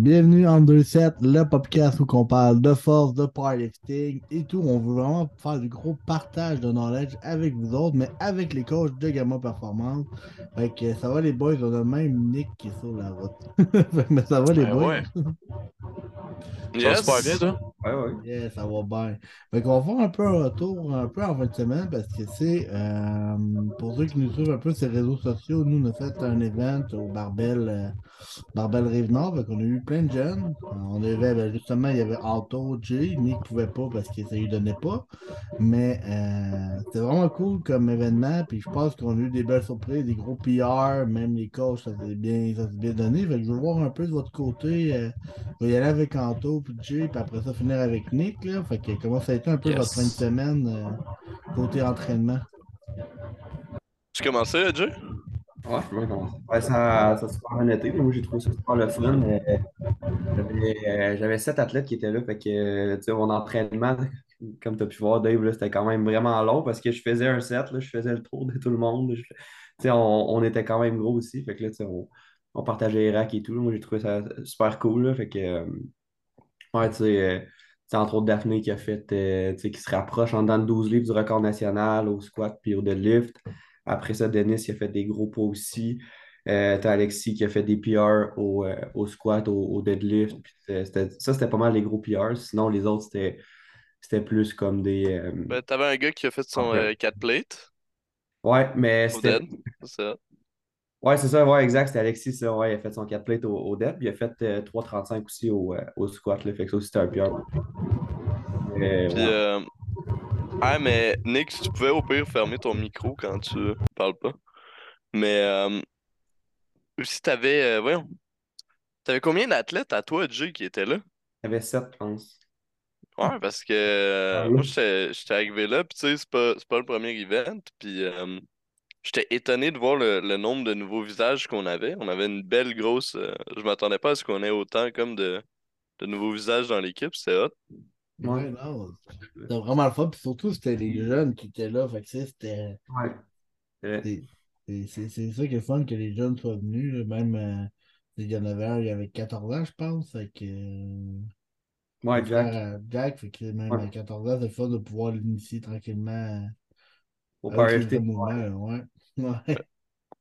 Bienvenue en 2-7, le podcast où on parle de force, de powerlifting et tout. On veut vraiment faire du gros partage de knowledge avec vous autres, mais avec les coachs de Gamma Performance. Fait que ça va les boys, on a même Nick qui est sur la route. mais ça va les Ben boys? ouais. Yes. Ça va super bien, toi? Ouais, ouais. Yeah, ça va bien. Fait qu'on va faire un peu un retour un peu en fin de semaine parce que c'est euh, pour ceux qui nous suivent un peu sur les réseaux sociaux, nous on a fait un event au Barbel, euh, Barbel Rive-Nord. Fait qu'on a eu plein de jeunes. On avait ben, justement, il y avait Alto, Jay, Nick ne pouvait pas parce que ça lui donnait pas. Mais euh, c'était vraiment cool comme événement. Puis je pense qu'on a eu des belles surprises, des gros PR, même les coachs, ça s'est bien, ça bien donné. Fait que je veux voir un peu de votre côté. euh, va y aller avec Anto, puis Jay, puis après ça, finir avec Nick. Là. Fait que comment ça a été un peu Yes. votre fin de semaine euh, côté entraînement? Tu commençais, Jay? Ouais, je peux bien commencer. Ouais, ça, ça a super bien été. Moi, j'ai trouvé ça super le fun. Euh, J'avais euh, j'avais sept athlètes qui étaient là. Fait que, tu sais, mon entraînement, comme tu as pu voir, Dave, c'était quand même vraiment long parce que je faisais un set, là, je faisais le tour de tout le monde. Je- tu sais, on, on était quand même gros aussi. Fait que là, tu sais, on, on partageait les racks et tout. Moi, j'ai trouvé ça super cool. là. Fait que, euh, ouais, tu sais, entre autres, Daphné qui a fait, euh, tu sais, qui se rapproche en dedans de 12 livres du record national au squat puis au deadlift. Après ça, Denis qui a fait des gros poids aussi. Euh, t'as Alexis qui a fait des PR au, euh, au squat, au, au deadlift. Ça, c'était pas mal les gros PR. Sinon, les autres, c'était plus comme des. euh, Ben, t'avais un gars qui a fait son Ouais. 4 plates Ouais, mais c'était. Ouais, c'est ça, ouais, exact. C'était Alexis, ça. Ouais, il a fait son 4 plate au, au dead. Puis il a fait euh, 3,35 aussi au, au squat. Là, fait que ça aussi, c'était un PR. Puis, ouais. Ah, mais Nick, si tu pouvais au pire fermer ton micro quand tu parles pas. Mais, euh... si t'avais. euh, Voyons. T'avais combien d'athlètes à toi, Jay, qui étaient là? Il y avait 7, je pense. Ouais, parce que euh, Ah, moi, j'étais arrivé là, puis tu sais, c'est pas, c'est pas le premier event, puis euh, j'étais étonné de voir le, le nombre de nouveaux visages qu'on avait. On avait une belle grosse. euh, je m'attendais pas à ce qu'on ait autant comme de, de nouveaux visages dans l'équipe, c'était hot. Ouais, Ouais. non. C'était vraiment le fun. Puis surtout, c'était les jeunes qui étaient là. Fait que c'était. Ouais. Euh, C'est c'est- c'est- c'est ça qui est fun que les jeunes soient venus. là. Même, euh, il y en avait un, il avait 14 ans, je pense. Fait que, euh, ouais, Jack. frère à Jack, fait que même Ouais. à 14 ans, c'est le fun de pouvoir l'initier tranquillement Au Ouais. Ouais.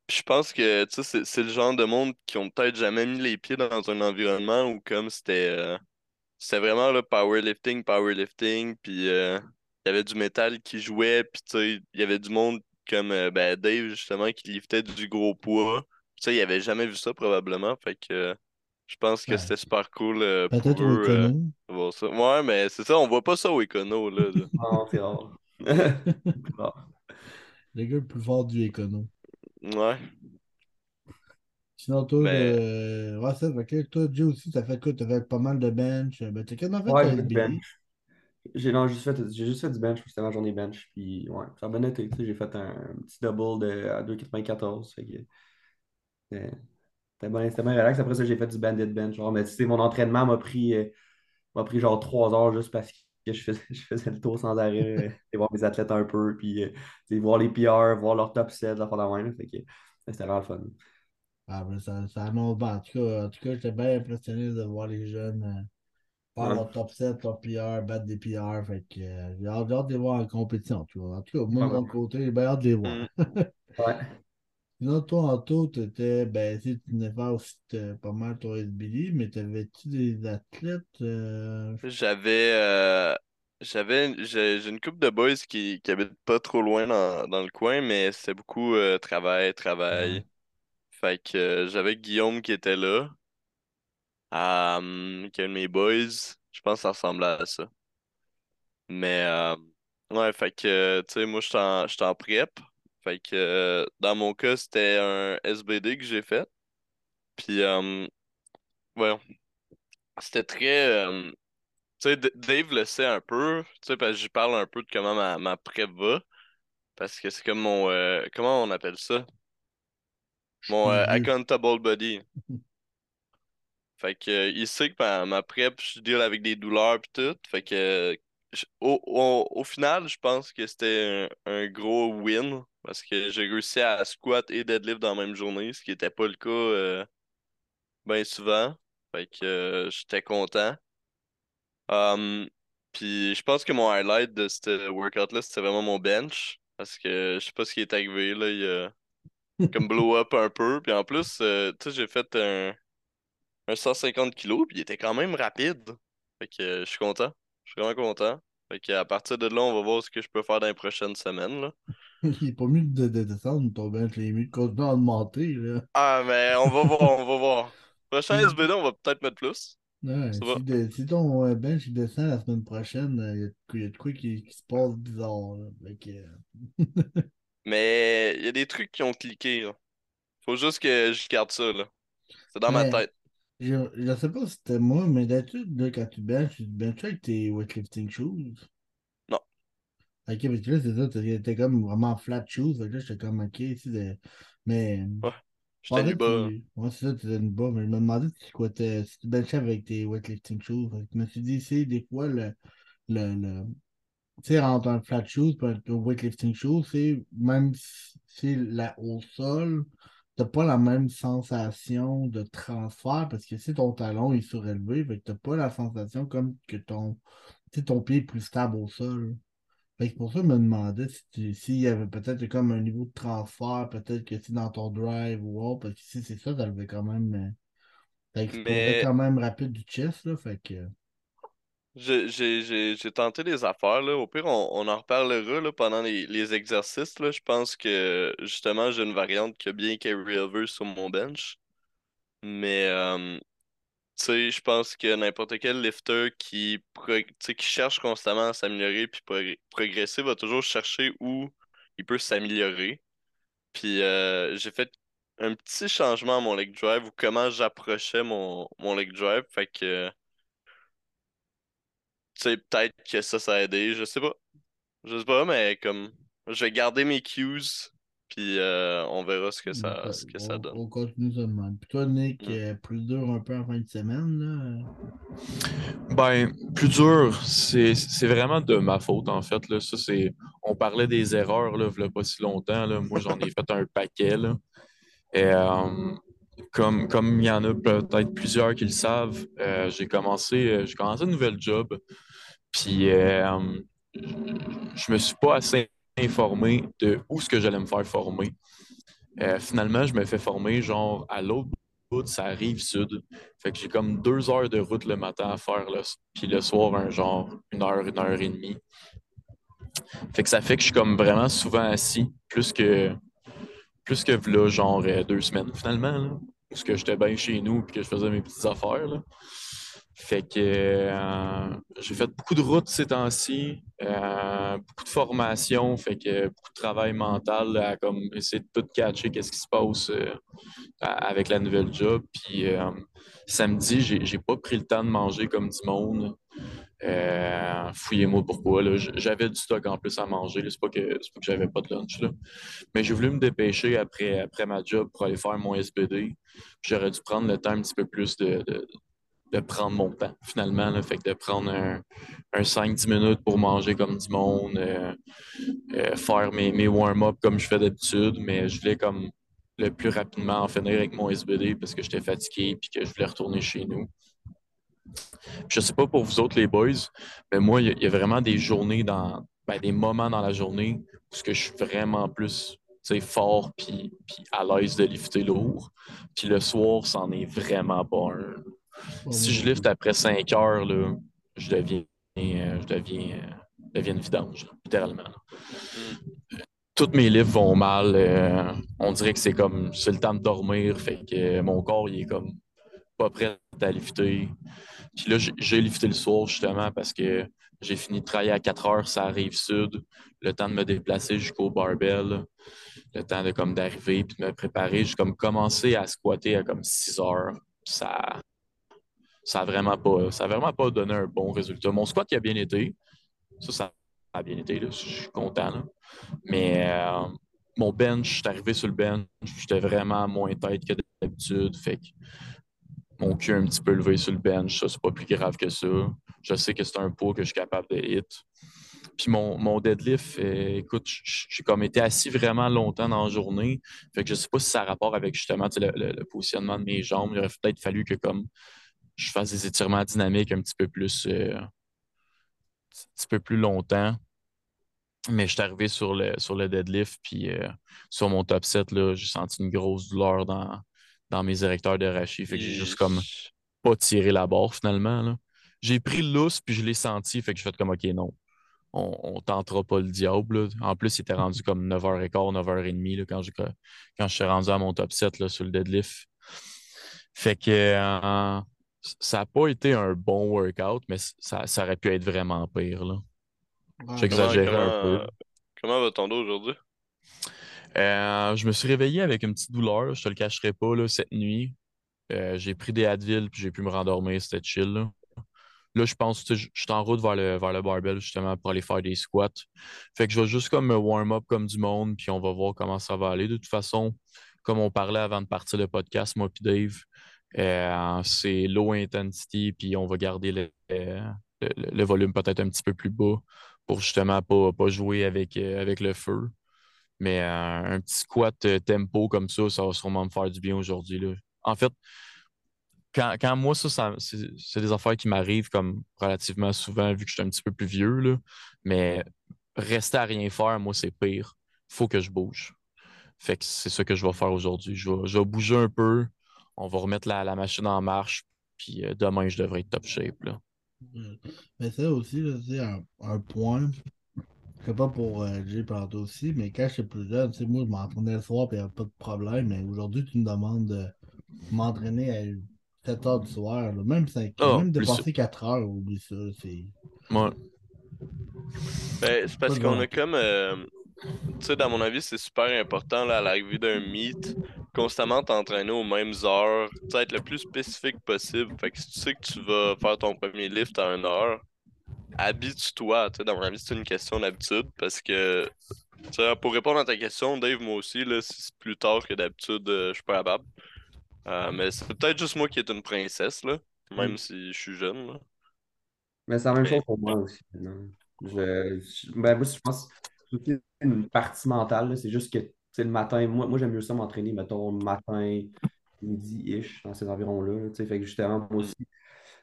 Puis je pense que tu sais, c'est c'est le genre de monde qui ont peut-être jamais mis les pieds dans un environnement où comme c'était euh, c'était vraiment le powerlifting, powerlifting, puis euh, il y avait du métal qui jouait, puis tu sais, il y avait du monde comme euh, ben, Dave justement qui liftait du gros poids. Tu sais, il avait jamais vu ça probablement, fait que euh, je pense que Ben, c'était super cool euh, pour Peut-être au eux euh, ça. Ouais, mais c'est ça, on voit pas ça au Econo là. là. Non, c'est rare. Le gars le plus fort du écono. Ouais. Sinon, toi, Mais euh, ouais, ça, fait que toi, Jay aussi, t'as fait quoi? T'as fait pas mal de bench. Ben, t'as quasiment fait Ouais, du bench. J'ai juste fait, j'ai juste fait du bench, c'était ma journée bench. Puis ouais, ça a bien été. J'ai fait un, petit double de, à 2,94. Fait que c'était c'était bien, bien relax. Après ça, j'ai fait du bandit bench. Genre, mais tu sais, mon entraînement m'a pris, euh, m'a pris genre trois heures juste parce que je faisais, je faisais le tour sans arrêt. euh, et voir mes athlètes un peu. Puis euh, voir les PR, voir leur top set, la fin de la main. Fait que c'était vraiment le fun. Ah, ben, ça, ça annonce bien. En tout cas, en tout cas, j'étais bien impressionné de voir les jeunes euh, faire Ouais. leur top 7, leur PR, battre des PR. Fait que euh, j'ai hâte, j'ai hâte de les voir en compétition. Tu vois. En tout cas, moi, de Ouais, mon côté, j'ai bien hâte de les voir. hmm, ouais. Sinon, toi, Anto, t'étais, ben, si tu venais faire aussi pas mal ton SBD, mais t'avais-tu des athlètes? euh, j'avais euh, j'avais j'ai j'ai une couple de boys qui, qui habitent pas trop loin dans, dans le coin, mais c'est beaucoup euh, travail, travail. Fait que euh, j'avais Guillaume qui était là, euh, qui est un de mes boys. Je pense que ça ressemblait à ça. Mais euh, ouais, fait que tu sais, moi j'étais en, en prep. Fait que dans mon cas, c'était un SBD que j'ai fait. Puis voyons, c'était très tu sais, Dave le sait un peu, tu sais, parce que j'y parle un peu de comment ma, ma prep va. Parce que c'est comme mon comment on appelle ça? Mon euh, accountable buddy. Fait que, euh, il sait que ma, ma prep, je deal avec des douleurs pis tout. Fait que, je- au, au, au final, je pense que c'était un, un gros win. Parce que j'ai réussi à squat et deadlift dans la même journée, ce qui était pas le cas euh, ben souvent. Fait que euh, j'étais content. Um, puis je pense que mon highlight de ce workout-là, c'était vraiment mon bench. Parce que je sais pas ce qui est arrivé, là. Il a comme blow up un peu. Puis en plus, euh, tu sais, j'ai fait un, un 150 kg, puis il était quand même rapide. Fait que euh, je suis content. Je suis vraiment content. Fait que à partir de là, on va voir ce que je peux faire dans les prochaines semaines, là. Il est pas mieux de, de descendre ton bench, il est mieux de continuer à augmenter, là. Ah, mais on va voir, on va voir. Prochain SBD, on va peut-être mettre plus. Ouais, si, de- si ton euh, bench descend la semaine prochaine, il y a de quoi- il y a de quoi qui, qui se passe bizarre. là. Fait que, Mais il y a des trucs qui ont cliqué, là. Faut juste que je garde ça, là. C'est dans ma tête. je, je sais pas si c'était moi, mais d'habitude, quand tu benches, tu benches avec tes weightlifting shoes? Non. Ok, parce que là, c'est ça, t'es comme vraiment flat shoes. Fait que là, j'étais comme, ok, ici, de... mais. J'étais En fait, nu bas. Ouais, c'est ça, tu étais bas, mais je me demandais si, quoi, si tu benchais avec tes weightlifting shoes. Fait que je me suis dit, c'est des fois, le, le, sais, entre un flat shoes et un weightlifting shoes, c'est même si c'est la, au sol, t'as pas la même sensation de transfert parce que si ton talon est surélevé, fait que t'as pas la sensation comme que ton, ton pied est plus stable au sol. Fait que pour ça, je me demandais si s'il y avait peut-être comme un niveau de transfert, peut-être que si dans ton drive ou autre, parce que si c'est ça, ça levait quand même. euh, explosait Mais- quand même rapide du chest, là. Fait que. J'ai tenté des affaires, là. Au pire, on, on en reparlera là, pendant les, les exercices. Là. Je pense que justement, j'ai une variante qui a bien carry over sur mon bench. Mais tu sais, je pense que n'importe quel lifter qui, qui cherche constamment à s'améliorer puis progr- progresser va toujours chercher où il peut s'améliorer. Puis euh, j'ai fait un petit changement à mon leg drive ou comment j'approchais mon, mon leg drive. Fait que sais, peut-être que ça, ça a aidé, je sais pas. Je sais pas, mais comme je vais garder mes cues, puis euh, on verra ce que ça, ce que ça on- donne. on continue même. Puis toi, Nick, Mm. euh, plus dur un peu en fin de semaine, là? Ben, plus dur, c'est c'est vraiment de ma faute, en fait. Là. Ça, c'est... On parlait des erreurs, là, il y a pas si longtemps. Là. Moi, j'en ai fait un paquet. Là. Et, euh, comme, comme il y en a peut-être plusieurs qui le savent, euh, j'ai commencé, euh, j'ai commencé un nouvel job. Puis, euh, je me suis pas assez informé de où ce que j'allais me faire former. Euh, finalement, je me fais former genre à l'autre bout, ça arrive sud. Fait que j'ai comme deux heures de route le matin à faire, puis le soir, un genre une heure, une heure et demie. Fait que ça fait que je suis comme vraiment souvent assis, plus que plus que là, genre euh, deux semaines finalement, là, parce que j'étais bien chez nous puis que je faisais mes petites affaires. Là. Fait que euh, j'ai fait beaucoup de routes ces temps-ci, euh, beaucoup de formation, fait que beaucoup de travail mental à comme essayer de tout catcher qu'est-ce qui se passe euh, avec la nouvelle job. Puis samedi, j'ai j'ai pas pris le temps de manger comme du monde. Fouillez-moi pourquoi. J'avais du stock en plus à manger. là. C'est pas que, c'est pas que j'avais pas de lunch. Là. Mais j'ai voulu me dépêcher après, après ma job pour aller faire mon SBD. J'aurais dû prendre le temps un petit peu plus de, de prendre mon temps, finalement. Là. Fait que de prendre un, un 5-10 minutes pour manger comme du monde, euh, euh, faire mes, warm-up comme je fais d'habitude, mais je voulais comme le plus rapidement en finir avec mon SBD parce que j'étais fatigué et que je voulais retourner chez nous. Je sais pas pour vous autres, les boys, mais moi, il y, a- vraiment des journées dans, ben, des moments dans la journée où je suis vraiment plus fort puis à l'aise de lifter lourd. Puis le soir, c'en est vraiment pas un. Pas Si je lift après 5 heures, là, je deviens, euh, je deviens, euh, je deviens une vidange, littéralement. là. Toutes mes lifts vont mal. euh, on dirait que c'est comme c'est le temps de dormir. Fait que euh, mon corps il est comme pas prêt à lifter. Puis là, j'ai- j'ai lifté le soir justement parce que j'ai fini de travailler à 4 heures, ça arrive sud. Le temps de me déplacer jusqu'au barbell. Le temps de comme d'arriver puis de me préparer. J'ai comme commencé à squatter à comme 6 heures. Ça, ça a vraiment pas, ça vraiment pas donné un bon résultat. Mon squat qui a bien été, ça, ça a bien été, je suis content. là. Mais euh, mon bench, je suis arrivé sur le bench, j'étais vraiment moins tête que d'habitude. Fait que mon cul un petit peu levé sur le bench, ça, c'est pas plus grave que ça. Je sais que c'est un poids que je suis capable de hit. Puis mon, mon deadlift, euh, écoute, j'ai comme été assis vraiment longtemps dans la journée. Fait que je sais pas si ça a rapport avec justement le- le positionnement de mes jambes. Il aurait peut-être fallu que comme je fasse des étirements dynamiques un petit peu plus, euh, un petit peu plus longtemps. Mais je suis arrivé sur le, sur le deadlift, puis euh, sur mon top set, j'ai senti une grosse douleur dans, dans mes érecteurs de rachis. Fait que j'ai juste comme pas tiré la barre finalement. J'ai pris le lousse, puis je l'ai senti. Fait que j'ai fait comme OK, non. On, on tentera pas le diable. En plus, il était rendu comme 9h15, 9h30 quand, quand je suis rendu à mon top set là, sur le deadlift. Fait que euh, ça n'a pas été un bon workout, mais ça, ça aurait pu être vraiment pire. Là. J'exagérais un peu. Comment va ton dos aujourd'hui? Euh, je me suis réveillé avec une petite douleur, je te le cacherai pas, là, cette nuit. Euh, j'ai pris des Advil puis j'ai pu me rendormir, c'était chill. Là. je pense que je suis en route vers le, vers le barbell justement pour aller faire des squats. Fait que je vais juste comme me warm up comme du monde, puis on va voir comment ça va aller. De toute façon, comme on parlait avant de partir le podcast, moi et Dave, euh, c'est low intensity, puis on va garder le, le, volume peut-être un petit peu plus bas pour justement pas, pas jouer avec, avec le feu. Mais euh, un petit squat euh, tempo comme ça, ça va sûrement me faire du bien aujourd'hui. En fait, quand, moi, ça, c'est des affaires qui m'arrivent comme relativement souvent, vu que je suis un petit peu plus vieux. Là. Mais rester à rien faire, moi, c'est pire. faut que je bouge. Fait que c'est ça que je vais faire aujourd'hui. Je vais, bouger un peu. On va remettre la, la machine en marche. Puis euh, demain, je devrais être top shape. Là. Mais ça aussi, c'est un, un, point je sais pas pour euh, Jay aussi, mais quand j'étais plus jeune, tu sais, moi, je m'entraînais le soir et il n'y avait pas de problème. Mais aujourd'hui, tu me demandes de m'entraîner à 7 heures du soir. Même, 5, oh, même de passer 4 heures, oublie ça. C'est. Ouais. Ben, c'est parce qu'on a comme. Euh, tu sais, dans mon avis, c'est super important là, à l'arrivée d'un meet, constamment t'entraîner aux mêmes heures, être le plus spécifique possible. Fait que si tu sais que tu vas faire ton premier lift à 1 heure, habitue-toi. Dans mon avis, c'est une question d'habitude parce que pour répondre à ta question, Dave, moi aussi, là, si c'est plus tard que d'habitude, euh, je suis pas capable. Euh, mais c'est peut-être juste moi qui est une princesse, là, même mm. si je suis jeune. Mais c'est la même chose pour moi aussi. Je, ben, moi, je pense que c'est une partie mentale. C'est juste que le matin, moi, moi j'aime mieux ça m'entraîner, mettons, matin, midi-ish, dans ces environs-là. Fait que justement, moi aussi,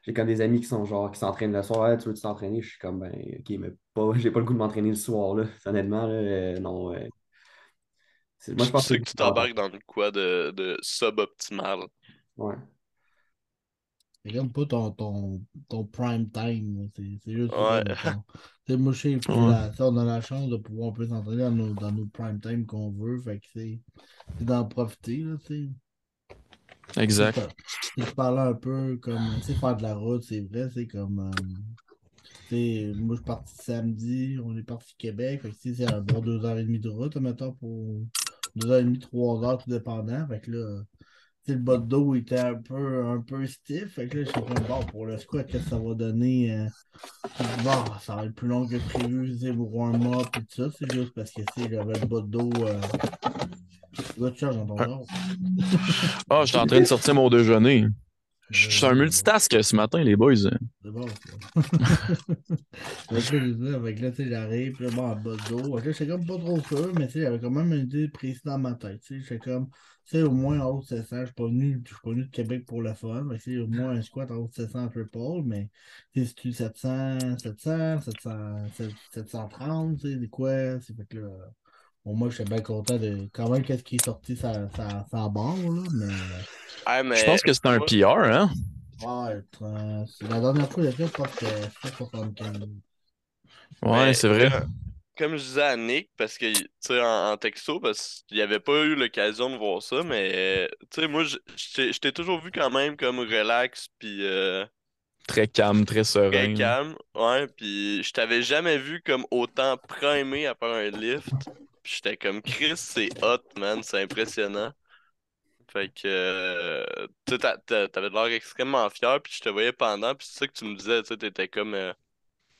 j'ai comme des amis qui sont genre qui s'entraînent le soir, tu veux t'entraîner? Je suis comme ben ok, mais pas j'ai pas le goût de m'entraîner le soir là. Honnêtement, là, euh, non. moi je pense que, que tu t'embarques dans le quoi de, de suboptimal. Ouais. C'est comme pas ton, ton, ton prime time. C'est juste ouais. C'est moi, je on a la chance de pouvoir un peu s'entraîner dans nos, dans nos prime time qu'on veut. Fait que c'est d'en profiter, là, tu sais. Exact. Je parlais un peu comme, tu sais, faire de la route, c'est vrai, c'est comme, euh, moi je suis parti samedi, on est parti Québec, fait que c'est un bon deux heures et demie de route, mettons, pour deux heures et demie, trois heures, tout dépendant, fait que là, le bas de dos était un peu, un peu stiff. Fait que là, je suis comme, bon, pour le squat, qu'est-ce que ça va donner? Euh... Bon, ça va être plus long que prévu, c'est pour un mois, tout ça. C'est juste parce que j'avais le bas de dos. Euh... Ah, je suis en train de sortir mon déjeuner. Je suis un multitask ce matin, les boys. C'est bon, ça. avec là, tu sais, j'arrive, là, bon, en bas de dos. Là, j'étais comme pas trop sûr, mais tu sais, j'avais quand même une idée précise dans ma tête. Tu sais, j'étais comme, tu sais, au moins en haut de 700, je suis pas venu, je suis pas venu de Québec pour le fun. Mais tu sais, au moins un squat en haut de 700 triple, mais tu si tu 700, 700, 700, 730, tu sais, c'est quoi? C'est fait que là. Bon, moi, je suis bien content de quand même qu'est-ce qui est sorti ça, ça, ça barre, là, mais... Je pense que c'est un PR, hein? Ouais, la dernière fois, il a fait, je pense que c'était 75. Ouais, c'est vrai. Comme je disais à Nick, parce que, tu sais, en, texto, parce qu'il n'y avait pas eu l'occasion de voir ça, mais, tu sais, moi, je t'ai toujours vu quand même comme relax, puis... Euh, très calme, très serein. Très calme, ouais, puis je t'avais jamais vu comme autant primé à faire un lift j'étais comme Chris, c'est hot, man, c'est impressionnant. Fait que euh, tu t'avais l'air extrêmement fier, puis je te voyais pendant, puis c'est ça que tu me disais, tu t'étais comme euh,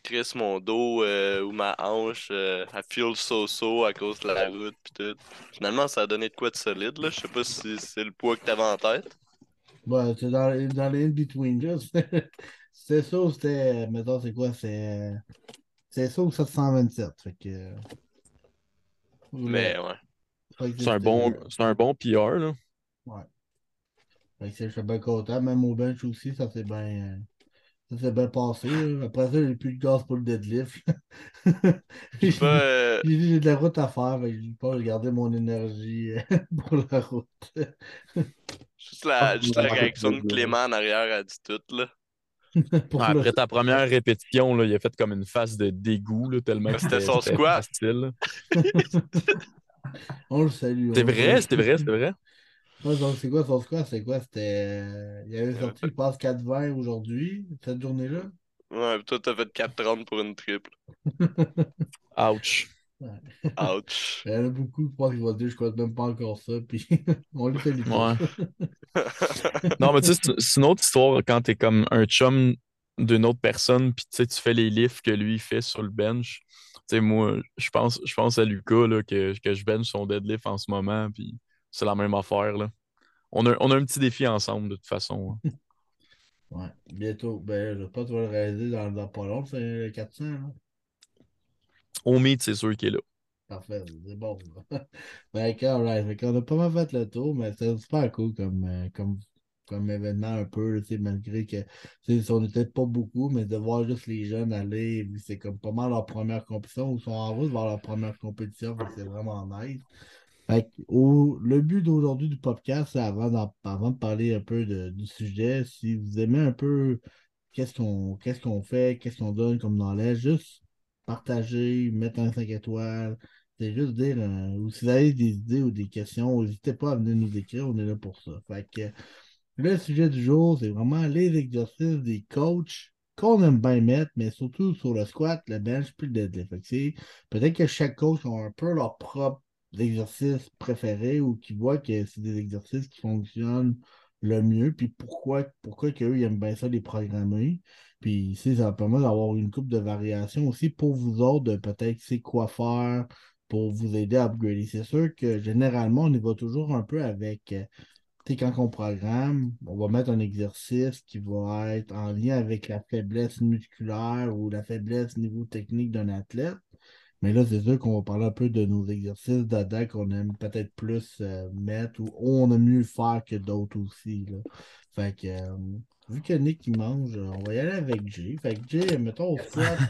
Chris, mon dos euh, ou ma hanche, I feel so so à cause de la route, puis tout. Finalement, ça a donné de quoi de solide, là. Je sais pas si c'est le poids que t'avais en tête. Ouais, c'est dans, dans les in-between, C'était ça ou c'était, mettons, c'est quoi, c'est. C'est ça ou 727, fait que. Mais ouais. C'est un, bon, un bon PR, là. Ouais. Fait que je suis bien content. Même au bench aussi, ça s'est bien. Ça s'est bien passé. Après ça, j'ai plus de gaz pour le deadlift. J'ai J'ai pas, euh, j'ai dit, j'ai de la route à faire. Que j'ai pas regardé mon énergie euh, pour la route. juste la, juste la Ah, réaction de. Clément en arrière a dit tout, là. Pour le- après ta première répétition, là, il a fait comme une face de dégoût, là, tellement que C'était son squat. facile. On le salue. C'est vrai, c'était vrai, c'était vrai. Ouais, donc, c'est quoi son score? C'est quoi? C'était. euh, Il avait avait sorti, fait- je pense, 4-20 aujourd'hui, cette journée-là? Ouais, pis toi, t'as fait 4,30 pour une triple. Ouch. Ouch. Il y en a beaucoup, je pense qu'il va dire, je crois même pas encore ça, puis on les salue tous. Ouais. Non, mais tu sais, c'est- une autre histoire quand t'es comme un chum d'une autre personne, puis tu sais, tu fais les lifts que lui fait sur le bench. Tu sais, moi, je pense, je pense à Lucas, là, que, que je bench son deadlift en ce moment, puis c'est la même affaire, là. On a, on a un petit défi ensemble, de toute façon. hein. Ouais, bientôt. Ben, pas, tu vas le réaliser dans, dans pas long, c'est le 400, là. Au meet, c'est sûr qu'il est là. Parfait, c'est bon. ouais, fait qu'on a pas mal fait le tour, mais c'était super cool comme, euh, comme, comme événement un peu, malgré que, on n'était pas beaucoup, mais de voir juste les jeunes aller, c'est comme pas mal leur première compétition, ou sont en route vers leur première compétition, c'est vraiment nice. Fait le but d'aujourd'hui du podcast, avant, avant de parler un peu de- du sujet, si vous aimez un peu qu'est-ce qu'on fait, qu'est-ce qu'on donne comme knowledge, juste partager, mettre un 5 étoiles, c'est juste dire, euh, ou si vous avez des idées ou des questions, n'hésitez pas à venir nous écrire, on est là pour ça. Fait que le sujet du jour, c'est vraiment les exercices des coachs qu'on aime bien mettre, mais surtout sur le squat, le bench, puis le deadlift. Peut-être que chaque coach a un peu leur propre exercice préféré ou qui voit que c'est des exercices qui fonctionnent le mieux, puis pourquoi, pourquoi qu'eux, ils aiment bien ça les programmer. Puis ici, ça permet d'avoir une coupe de variations aussi pour vous autres, de peut-être c'est quoi faire pour vous aider à upgrader. C'est sûr que généralement, on y va toujours un peu avec, euh, tu sais, quand on programme, on va mettre un exercice qui va être en lien avec la faiblesse musculaire ou la faiblesse niveau technique d'un athlète. Mais là, c'est sûr qu'on va parler un peu de nos exercices d'ADA qu'on aime peut-être plus euh, mettre ou on aime mieux faire que d'autres aussi. Là. Fait que, euh, vu que Nick il mange, euh, on va y aller avec Jay. Fait que Jay, mettons au squat.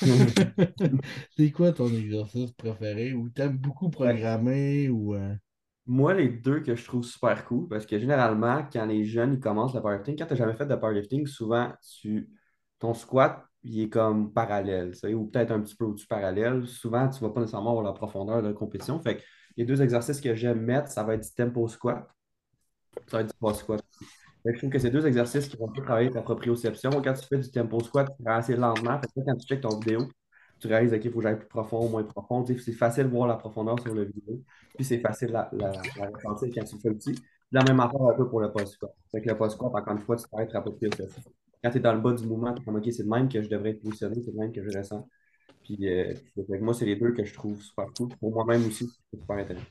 c'est quoi ton exercice préféré ou t'aimes beaucoup programmer ou. euh, Moi, les deux que je trouve super cool, parce que généralement, quand les jeunes ils commencent le powerlifting, quand tu n'as jamais fait de powerlifting, souvent, tu, ton squat, il est comme parallèle, sais, ou peut-être un petit peu au-dessus parallèle. Souvent, tu ne vas pas nécessairement avoir la profondeur de la compétition. Fait que les deux exercices que j'aime mettre, ça va être du tempo squat, ça va être du boss squat. Fait je trouve que c'est deux exercices qui vont travailler ta proprioception. Quand tu fais du tempo squat, tu vas assez lentement. Fait que quand tu checkes ton vidéo, tu réalises, OK, il faut que j'aille plus profond, moins profond. C'est facile de voir la profondeur sur la vidéo. Puis c'est facile la, la, ressentir quand tu le petit. La même affaire un peu pour le post squat. Fait que le post squat, encore une fois, tu être à proprioception. Quand tu es dans le bas du mouvement, tu es comme, OK, c'est le même que je devrais être positionné, c'est le même que je ressens. Puis euh, moi, c'est les deux que je trouve super cool. Pour moi-même aussi, c'est super intéressant.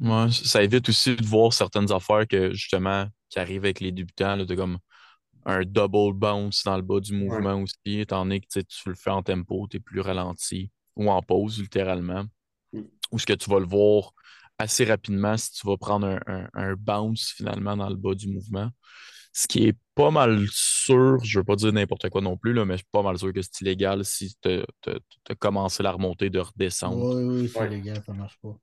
Ouais, ça évite aussi de voir certaines affaires que justement qui arrivent avec les débutants, là, de comme un double bounce dans le bas du mouvement aussi, étant donné que tu le fais en tempo, tu es plus ralenti ou en pause littéralement. Mm. Ou ce que tu vas le voir assez rapidement si tu vas prendre un, un- un bounce finalement dans le bas du mouvement. Ce qui est pas mal sûr, je veux pas dire n'importe quoi non plus, là, mais je suis pas mal sûr que c'est illégal si tu as commencé la remontée de redescendre. Oui, oui, c'est Ouais. illégal, ça marche pas.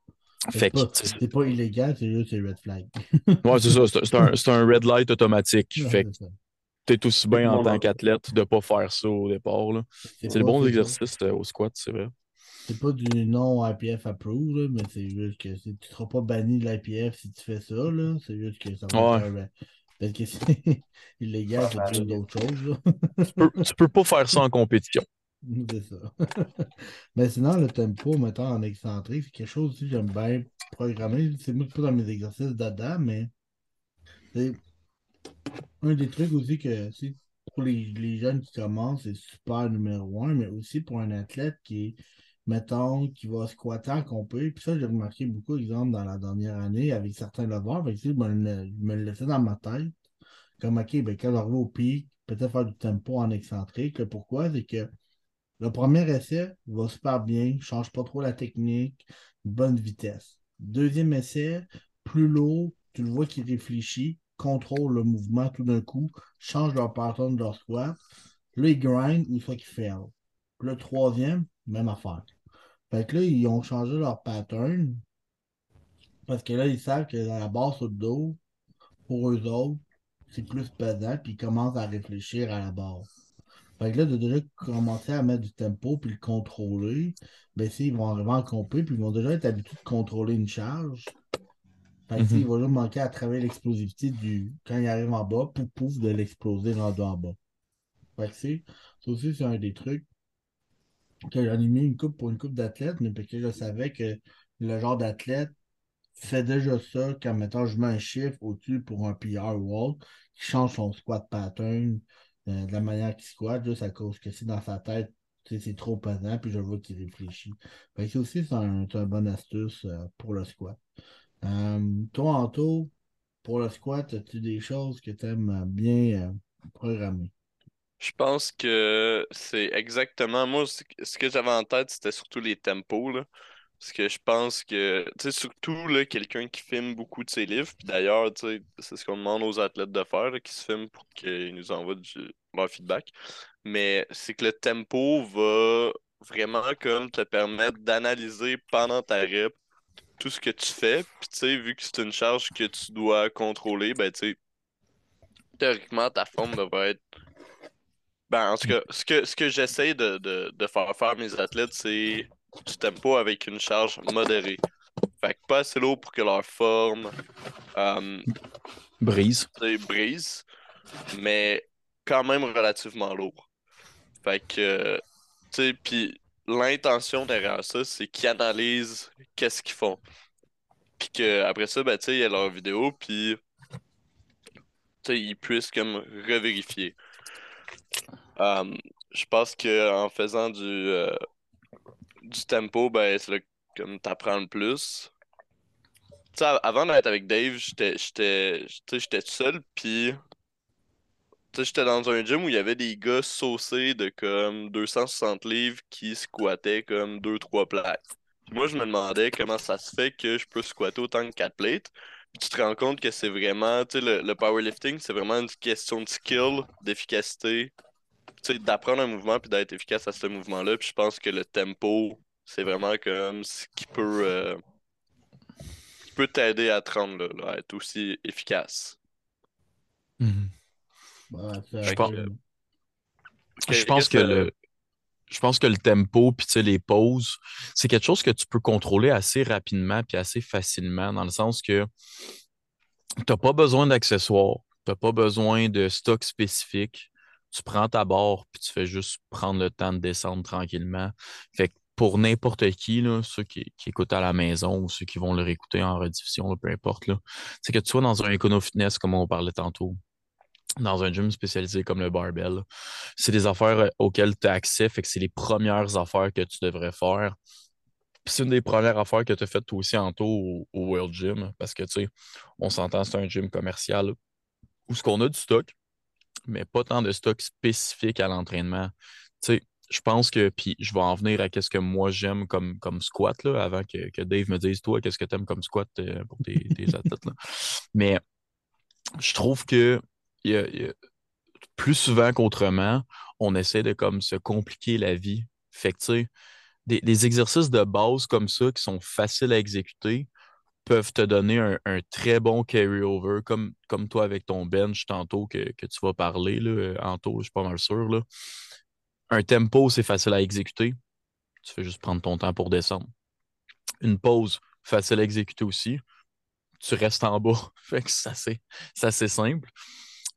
Fait C'est que, pas, tu pas illégal, c'est juste un red flag. Ouais, c'est ça. C'est un, red light automatique. Ouais, Fait ça. t'es aussi bien en tant qu'athlète de ne pas faire ça au départ. là. C'est le bon exercice euh, au squat, c'est vrai. C'est pas du non IPF approve, là, mais c'est juste que tu seras pas banni de l'IPF si tu fais ça. là. C'est juste que ça va Ouais. faire. Parce que c'est illégal, c'est plus d'autres choses. Tu peux, tu peux pas faire ça en compétition. C'est ça. Mais sinon, le tempo, mettons en excentrique, c'est quelque chose aussi que j'aime bien programmer. C'est pas dans mes exercices d'Adam, mais c'est un des trucs aussi que pour les, les jeunes qui commencent, c'est super numéro un, mais aussi pour un athlète qui est, mettons, qui va squatter en compé. Puis ça, j'ai remarqué beaucoup d'exemples dans la dernière année avec certains leveurs. Fait que, je me, je me le laissais dans ma tête. Comme, OK, ben, quand j'arrive au pic, peut-être faire du tempo en excentrique. Pourquoi? C'est que le premier essai va super bien, change pas trop la technique, bonne vitesse. Deuxième essai, plus lourd, tu le vois qu'il réfléchit, contrôlent le mouvement tout d'un coup, changent leur pattern de leur squat. Là, ils grind ou soit qu'ils fail. Le troisième, même affaire. Fait que là, ils ont changé leur pattern. Parce que là, ils savent que la barre sur le dos, pour eux autres, c'est plus pesant, puis ils commencent à réfléchir à la barre. Fait que là, de déjà commencer à mettre du tempo puis le contrôler, ben si, ils vont arriver en compé, puis ils vont déjà être habitués de contrôler une charge. Fait que, il va juste manquer à travailler l'explosivité du. Quand il arrive en bas, pouf pouf, de l'exploser rendu en bas. Fait que c'est. Ça aussi, c'est un des trucs que j'en ai mis une coupe pour une coupe d'athlète, mais parce que je savais que le genre d'athlète fait déjà ça quand, mettons, je mets un chiffre au-dessus pour un PR wall, qui change son squat pattern euh, de la manière qu'il squatte, juste à cause que c'est dans sa tête, c'est trop pesant, puis je vois qu'il réfléchit. Fait aussi, c'est un, c'est un bonne astuce euh, pour le squat. Euh, toi, Anto, pour le squat, as-tu des choses que tu aimes bien programmer? Je pense que c'est exactement. Moi, ce que j'avais en tête, c'était surtout les tempos, là. Parce que je pense que, tu sais, surtout, quelqu'un qui filme beaucoup de ses livres, puis d'ailleurs, tu sais, c'est ce qu'on demande aux athlètes de faire, qui se filment pour qu'ils nous envoient du, leur feedback. Mais c'est que le tempo va vraiment comme te permettre d'analyser pendant ta rep tout ce que tu fais. Puis, tu sais, vu que c'est une charge que tu dois contrôler, ben, tu sais, théoriquement, ta forme devrait être ben, en tout cas, ce que, ce que j'essaie de, de, de faire faire à mes athlètes, c'est du tempo avec une charge modérée. Fait que pas assez lourd pour que leur forme euh, Brise. brise, mais quand même relativement lourd. Fait que, tu sais, puis l'intention derrière ça, c'est qu'ils analysent qu'est-ce qu'ils font. Puis que après ça, ben, tu sais, il y a leur vidéo, puis tu sais, ils puissent comme revérifier. Euh, je pense que en faisant du, euh, du tempo, ben, c'est là que comme t'apprends le plus. Avant d'être avec Dave, j'étais tout seul, puis j'étais dans un gym où il y avait des gars saucés de comme 260 livres qui squattaient comme 2-3 plates. Puis moi, je me demandais comment ça se fait que je peux squatter autant que 4 plates. Puis tu te rends compte que c'est vraiment, le, le powerlifting, c'est vraiment une question de skill, d'efficacité, d'apprendre un mouvement puis d'être efficace à ce mouvement-là. Puis je pense que le tempo, c'est vraiment comme ce qui peut, euh, qui peut t'aider à te rendre là, à être aussi efficace. Mhm. Ouais, Je pense- euh, Je pense que le, je pense que le tempo puis tu sais, les pauses, c'est quelque chose que tu peux contrôler assez rapidement puis assez facilement, dans le sens que tu n'as pas besoin d'accessoires, tu n'as pas besoin de stock spécifique. Tu prends ta barre puis tu fais juste prendre le temps de descendre tranquillement. Fait que pour n'importe qui, là, ceux qui, qui écoutent à la maison ou ceux qui vont le réécouter en rediffusion, peu importe, c'est que tu sois dans un Econo Fitness, comme on parlait tantôt, dans un gym spécialisé comme le barbell, c'est des affaires euh, auxquelles tu as accès, fait que c'est les premières affaires que tu devrais faire. C'est une des premières affaires que tu as faites toi aussi en au, au World Gym, parce que tu sais, on s'entend, c'est un gym commercial où ce qu'on a du stock, mais pas tant de stock spécifique à l'entraînement. Tu sais, je pense que, puis je vais en venir à qu'est-ce que moi j'aime comme, comme squat, là, avant que, que Dave me dise, toi, qu'est-ce que tu aimes comme squat euh, pour tes, tes athlètes. Là. Mais je trouve que a- y a- plus souvent qu'autrement, on essaie de comme se compliquer la vie. Fait que, tu sais, des, des exercices de base comme ça qui sont faciles à exécuter peuvent te donner un, très bon carry-over, comme, comme toi avec ton bench tantôt que, que tu vas parler, là, Anto, je suis pas mal sûr. Là. Un tempo, c'est facile à exécuter. Tu fais juste prendre ton temps pour descendre. Une pause, facile à exécuter aussi. Tu restes en bas. Fait que c'est assez, c'est assez simple.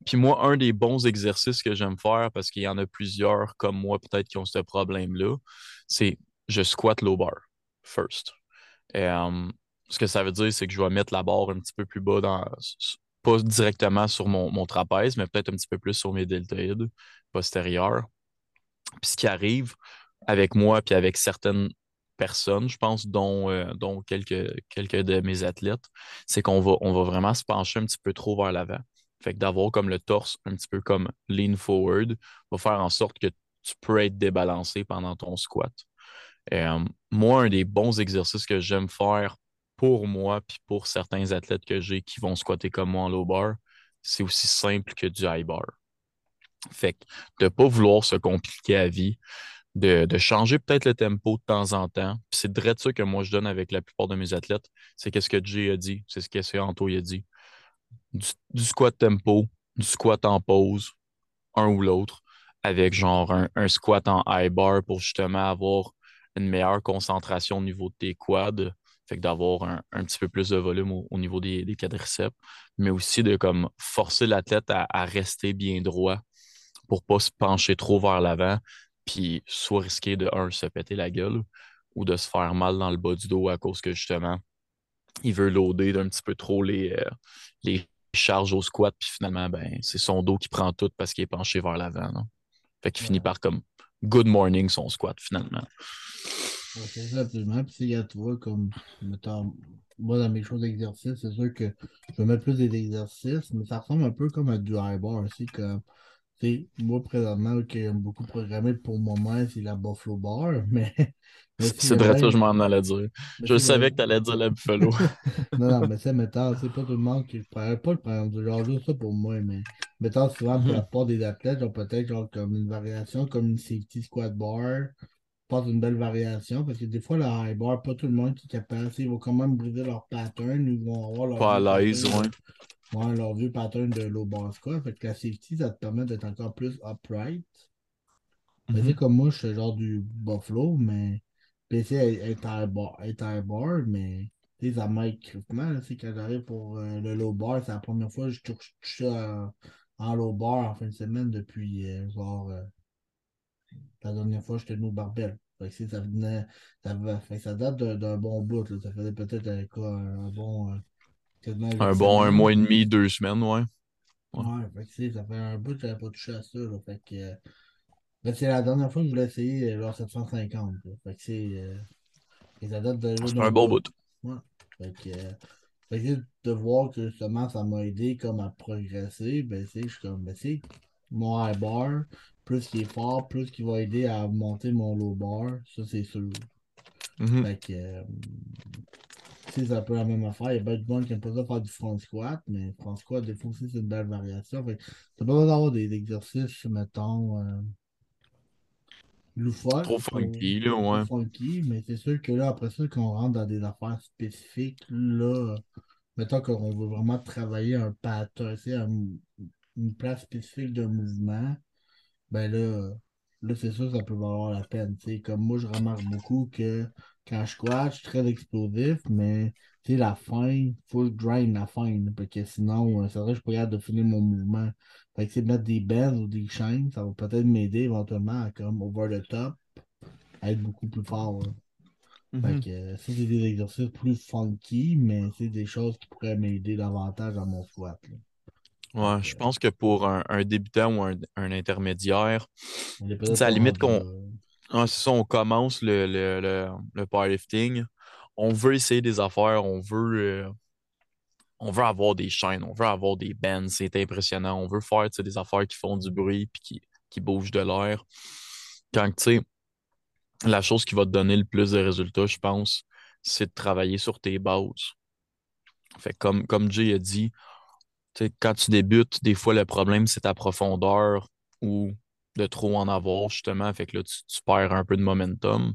Puis moi, un des bons exercices que j'aime faire, parce qu'il y en a plusieurs comme moi peut-être qui ont ce problème-là, c'est je squat low bar first. Euh, ce que ça veut dire, c'est que je vais mettre la barre un petit peu plus bas, dans, pas directement sur mon, mon trapèze, mais peut-être un petit peu plus sur mes deltoïdes postérieurs. Puis ce qui arrive avec moi, puis avec certaines personnes, je pense, dont, euh, dont quelques, quelques de mes athlètes, c'est qu'on va, on va vraiment se pencher un petit peu trop vers l'avant. Fait que d'avoir comme le torse un petit peu comme lean forward va faire en sorte que tu peux être débalancé pendant ton squat. Euh, moi, un des bons exercices que j'aime faire pour moi puis pour certains athlètes que j'ai qui vont squatter comme moi en low bar, c'est aussi simple que du high bar. Fait que de ne pas vouloir se compliquer la vie, de, changer peut-être le tempo de temps en temps. c'est de ça que moi je donne avec la plupart de mes athlètes. C'est qu'est-ce que Jay a dit, c'est ce que Anto a dit. Du, squat tempo, du squat en pause, un ou l'autre, avec genre un, squat en high bar pour justement avoir une meilleure concentration au niveau de tes quads. Fait que d'avoir un, petit peu plus de volume au, niveau des, des, quadriceps, mais aussi de comme forcer l'athlète à, rester bien droit pour ne pas se pencher trop vers l'avant, puis soit risquer de, un, se péter la gueule ou de se faire mal dans le bas du dos à cause que justement, il veut loader d'un petit peu trop les, euh, les charges au squat, puis finalement, ben, c'est son dos qui prend tout parce qu'il est penché vers l'avant. Fait qu'il finit par comme good morning son squat finalement. C'est ça, absolument. Puis il y a, toi, comme, mettons, moi, dans mes choses d'exercice, c'est sûr que je vais mettre plus des exercices, mais ça ressemble un peu comme à du high bar aussi, comme moi, présentement, qui aime beaucoup programmé pour le moment, c'est la Buffalo Bar, mais. c'est vrai, ça, je m'en allais dire. je savais que tu allais dire la Buffalo. non, non, mais c'est, mettons, c'est pas tout le monde qui. pas le prendre genre juste ça pour moi, mais mettons, souvent, pour la mhm. part des athlètes, ont peut-être genre comme une variation, comme une safety squat bar. Pas une belle variation, parce que des fois, le high bar, pas tout le monde qui est capable. Ils vont quand même briser leur pattern, ils vont avoir leur. Pas à l'aise, ouais. Ouais, leur vieux pattern de low bar squat. Fait que la safety, ça te permet d'être encore plus upright. Mais mm comme moi, je suis genre du Buffalo, mais PC est high bar, est high bar, mais ça m'aide crûment. Quand j'arrive pour euh, le low bar, c'est la première fois que je touche ça en low bar en fin de semaine depuis euh, genre euh, la dernière fois j'étais au barbell. Fait que, ça, venait, ça, fait, ça date d'un bon bout. Là. Ça faisait peut-être un, bon un bon un mois et demi, deux semaines, ouais. Ouais, fait que, ça fait un bout que j'avais pas touché à ça. Là, fait que ben, c'est la dernière fois que je voulais essayer euh, genre 750. Fait que c'est. Euh, c'est un bon bout. Ouais. Fait que, euh, fait que de voir que justement ça m'a aidé comme à progresser, ben c'est je suis comme ben c'est mon high bar, plus qu'il est fort, plus qu'il va aider à monter mon low bar, ça c'est sûr. Mm-hmm. Fait que c'est un peu la même affaire. Il y a bien de monde qui n'aime pas ça faire du front squat, mais front squat, des fois aussi, c'est une belle variation. Fait pas besoin d'avoir des exercices, mettons, euh, loufoques. Trop funky, là, ouais. Trop funky, mais c'est sûr que là, après ça, qu'on rentre dans des affaires spécifiques, là, mettons qu'on veut vraiment travailler un pattern, une place spécifique de mouvement, ben là, là c'est sûr ça peut valoir la peine. Comme moi, je remarque beaucoup que quand je squat, je suis très explosif, mais la fin, full grind la fin. Parce que sinon, euh, c'est vrai que je pourrais de finir mon mouvement. Fait que mettre des bands ou des chaînes, ça va peut-être m'aider éventuellement à comme over the top, à être beaucoup plus fort. Fait mm-hmm. que euh, ça, c'est des exercices plus funky, mais c'est des choses qui pourraient m'aider davantage dans mon squat. Ouais, je pense que pour un, débutant ou un, un intermédiaire, c'est à la limite qu'on ça, on commence le, le, powerlifting. On veut essayer des affaires, on veut, euh, on veut avoir des chaînes, on veut avoir des bands, c'est impressionnant. On veut faire des affaires qui font du bruit et qui, qui bougent de l'air. Quand tu sais, la chose qui va te donner le plus de résultats, je pense, c'est de travailler sur tes bases. Fait comme, comme Jay a dit, quand tu débutes, des fois le problème c'est ta profondeur ou de trop en avoir, justement. Fait que là, tu, perds un peu de momentum.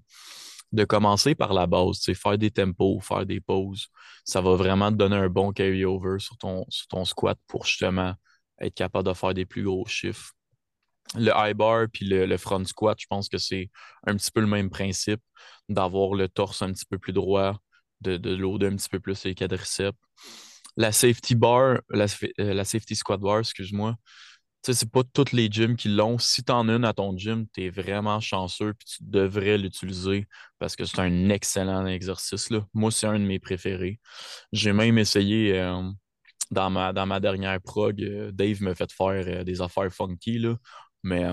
De commencer par la base, faire des tempos, faire des pauses, ça va vraiment te donner un bon carry-over sur ton, sur ton squat pour justement être capable de faire des plus gros chiffres. Le high bar puis le, front squat, je pense que c'est un petit peu le même principe d'avoir le torse un petit peu plus droit, de, de loader un petit peu plus les quadriceps. La safety bar, la, euh, la safety squat bar, excuse-moi, sais, c'est pas toutes les gyms qui l'ont. Si tu en as une à ton gym, tu es vraiment chanceux et tu devrais l'utiliser parce que c'est un excellent exercice. Là. Moi, c'est un de mes préférés. J'ai même essayé euh, dans, ma, dans ma dernière prog, euh, Dave me fait faire des affaires funky, là, mais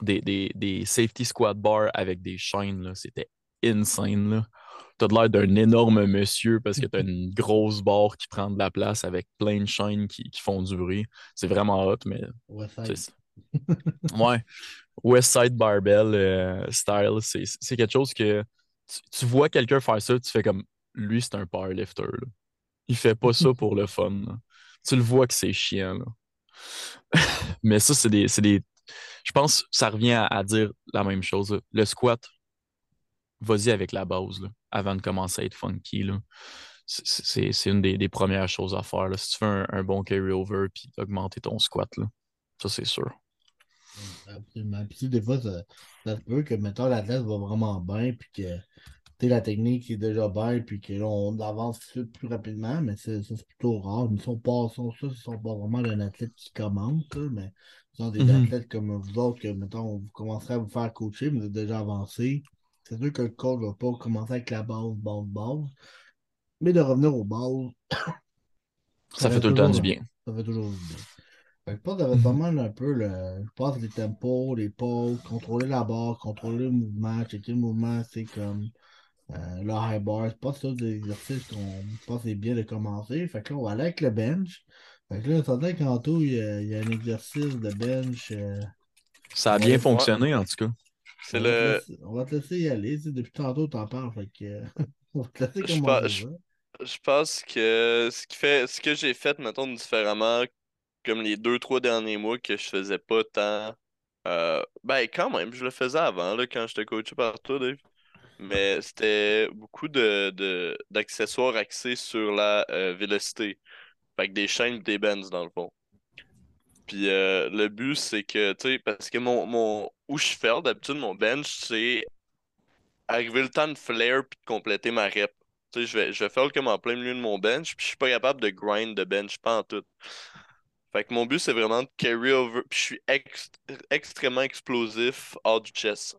des, des, safety squat bars avec des chaînes, c'était insane. Là t'as l'air d'un énorme monsieur parce que t'as une grosse barre qui prend de la place avec plein de chaînes qui, font du bruit. C'est vraiment hot, mais. ouais. West Side Barbell euh, style, c'est quelque chose que tu, vois quelqu'un faire ça, tu fais comme lui, c'est un powerlifter. Là. Il fait pas ça pour le fun. Tu le vois que c'est chiant. Mais ça, c'est des, des. Je pense que ça revient à, à dire la même chose. là. Le squat, vas-y avec la base là, avant de commencer à être funky. là. C'est- une des, des premières choses à faire. là. Si tu fais un, un bon carry-over puis augmenter ton squat, là. ça c'est sûr. Absolument. Puis, des fois, ça, ça se peut que, mettons, l'athlète va vraiment bien, puis que, la technique est déjà bien, puis que là, on avance plus rapidement, mais c'est ça, c'est plutôt rare. Ils sont pas, sont, ça, ils sont pas vraiment un athlète qui commence, là, mais ils sont des Mhm. athlètes comme vous autres, que, mettons, vous commencerez à vous faire coacher, mais vous êtes déjà avancé. C'est sûr que le coach ne va pas commencer avec la base, base, base, mais de revenir aux bases, Ça fait fait tout le temps toujours- du bien. ça fait toujours du bien. Fait que je pense que ça va être pas mal un peu le. Je pense les tempos, les pauses, contrôler la barre, contrôler le mouvement, checker le mouvement, c'est comme euh, le high bar. C'est pas ça des exercices qu'on je pense que c'est bien de commencer. Fait que là, on va aller avec le bench. Fait que là, ça dit qu'Anto, il y, a, il y a un exercice de bench. euh, Ça a bien ouais. fonctionné en tout cas. C'est on, va te le. laisser, on va te laisser y aller. tu sais, depuis tantôt, t'en parles. Fait que euh, on va te laisser Je pense-. Je pense que ce qui fait ce que j'ai fait, mettons, différemment, comme les deux, trois derniers mois que je faisais pas tant. euh, ben quand même, je le faisais avant là, quand j'étais coaché par toi, Dave. Mais c'était beaucoup de, de- d'accessoires axés sur la euh, vélocité. Fait que des chaînes et des bends dans le fond. Puis euh, le but c'est que, tu sais, parce que mon, mon où je fais d'habitude mon bench, c'est arriver le temps de flare puis de compléter ma rep. Tu sais, je vais, je vais faire comme en plein milieu de mon bench, puis je suis pas capable de grind de bench, pas en tout. Fait que mon but, c'est vraiment de carry over, puis je suis ex- extrêmement explosif hors du chest.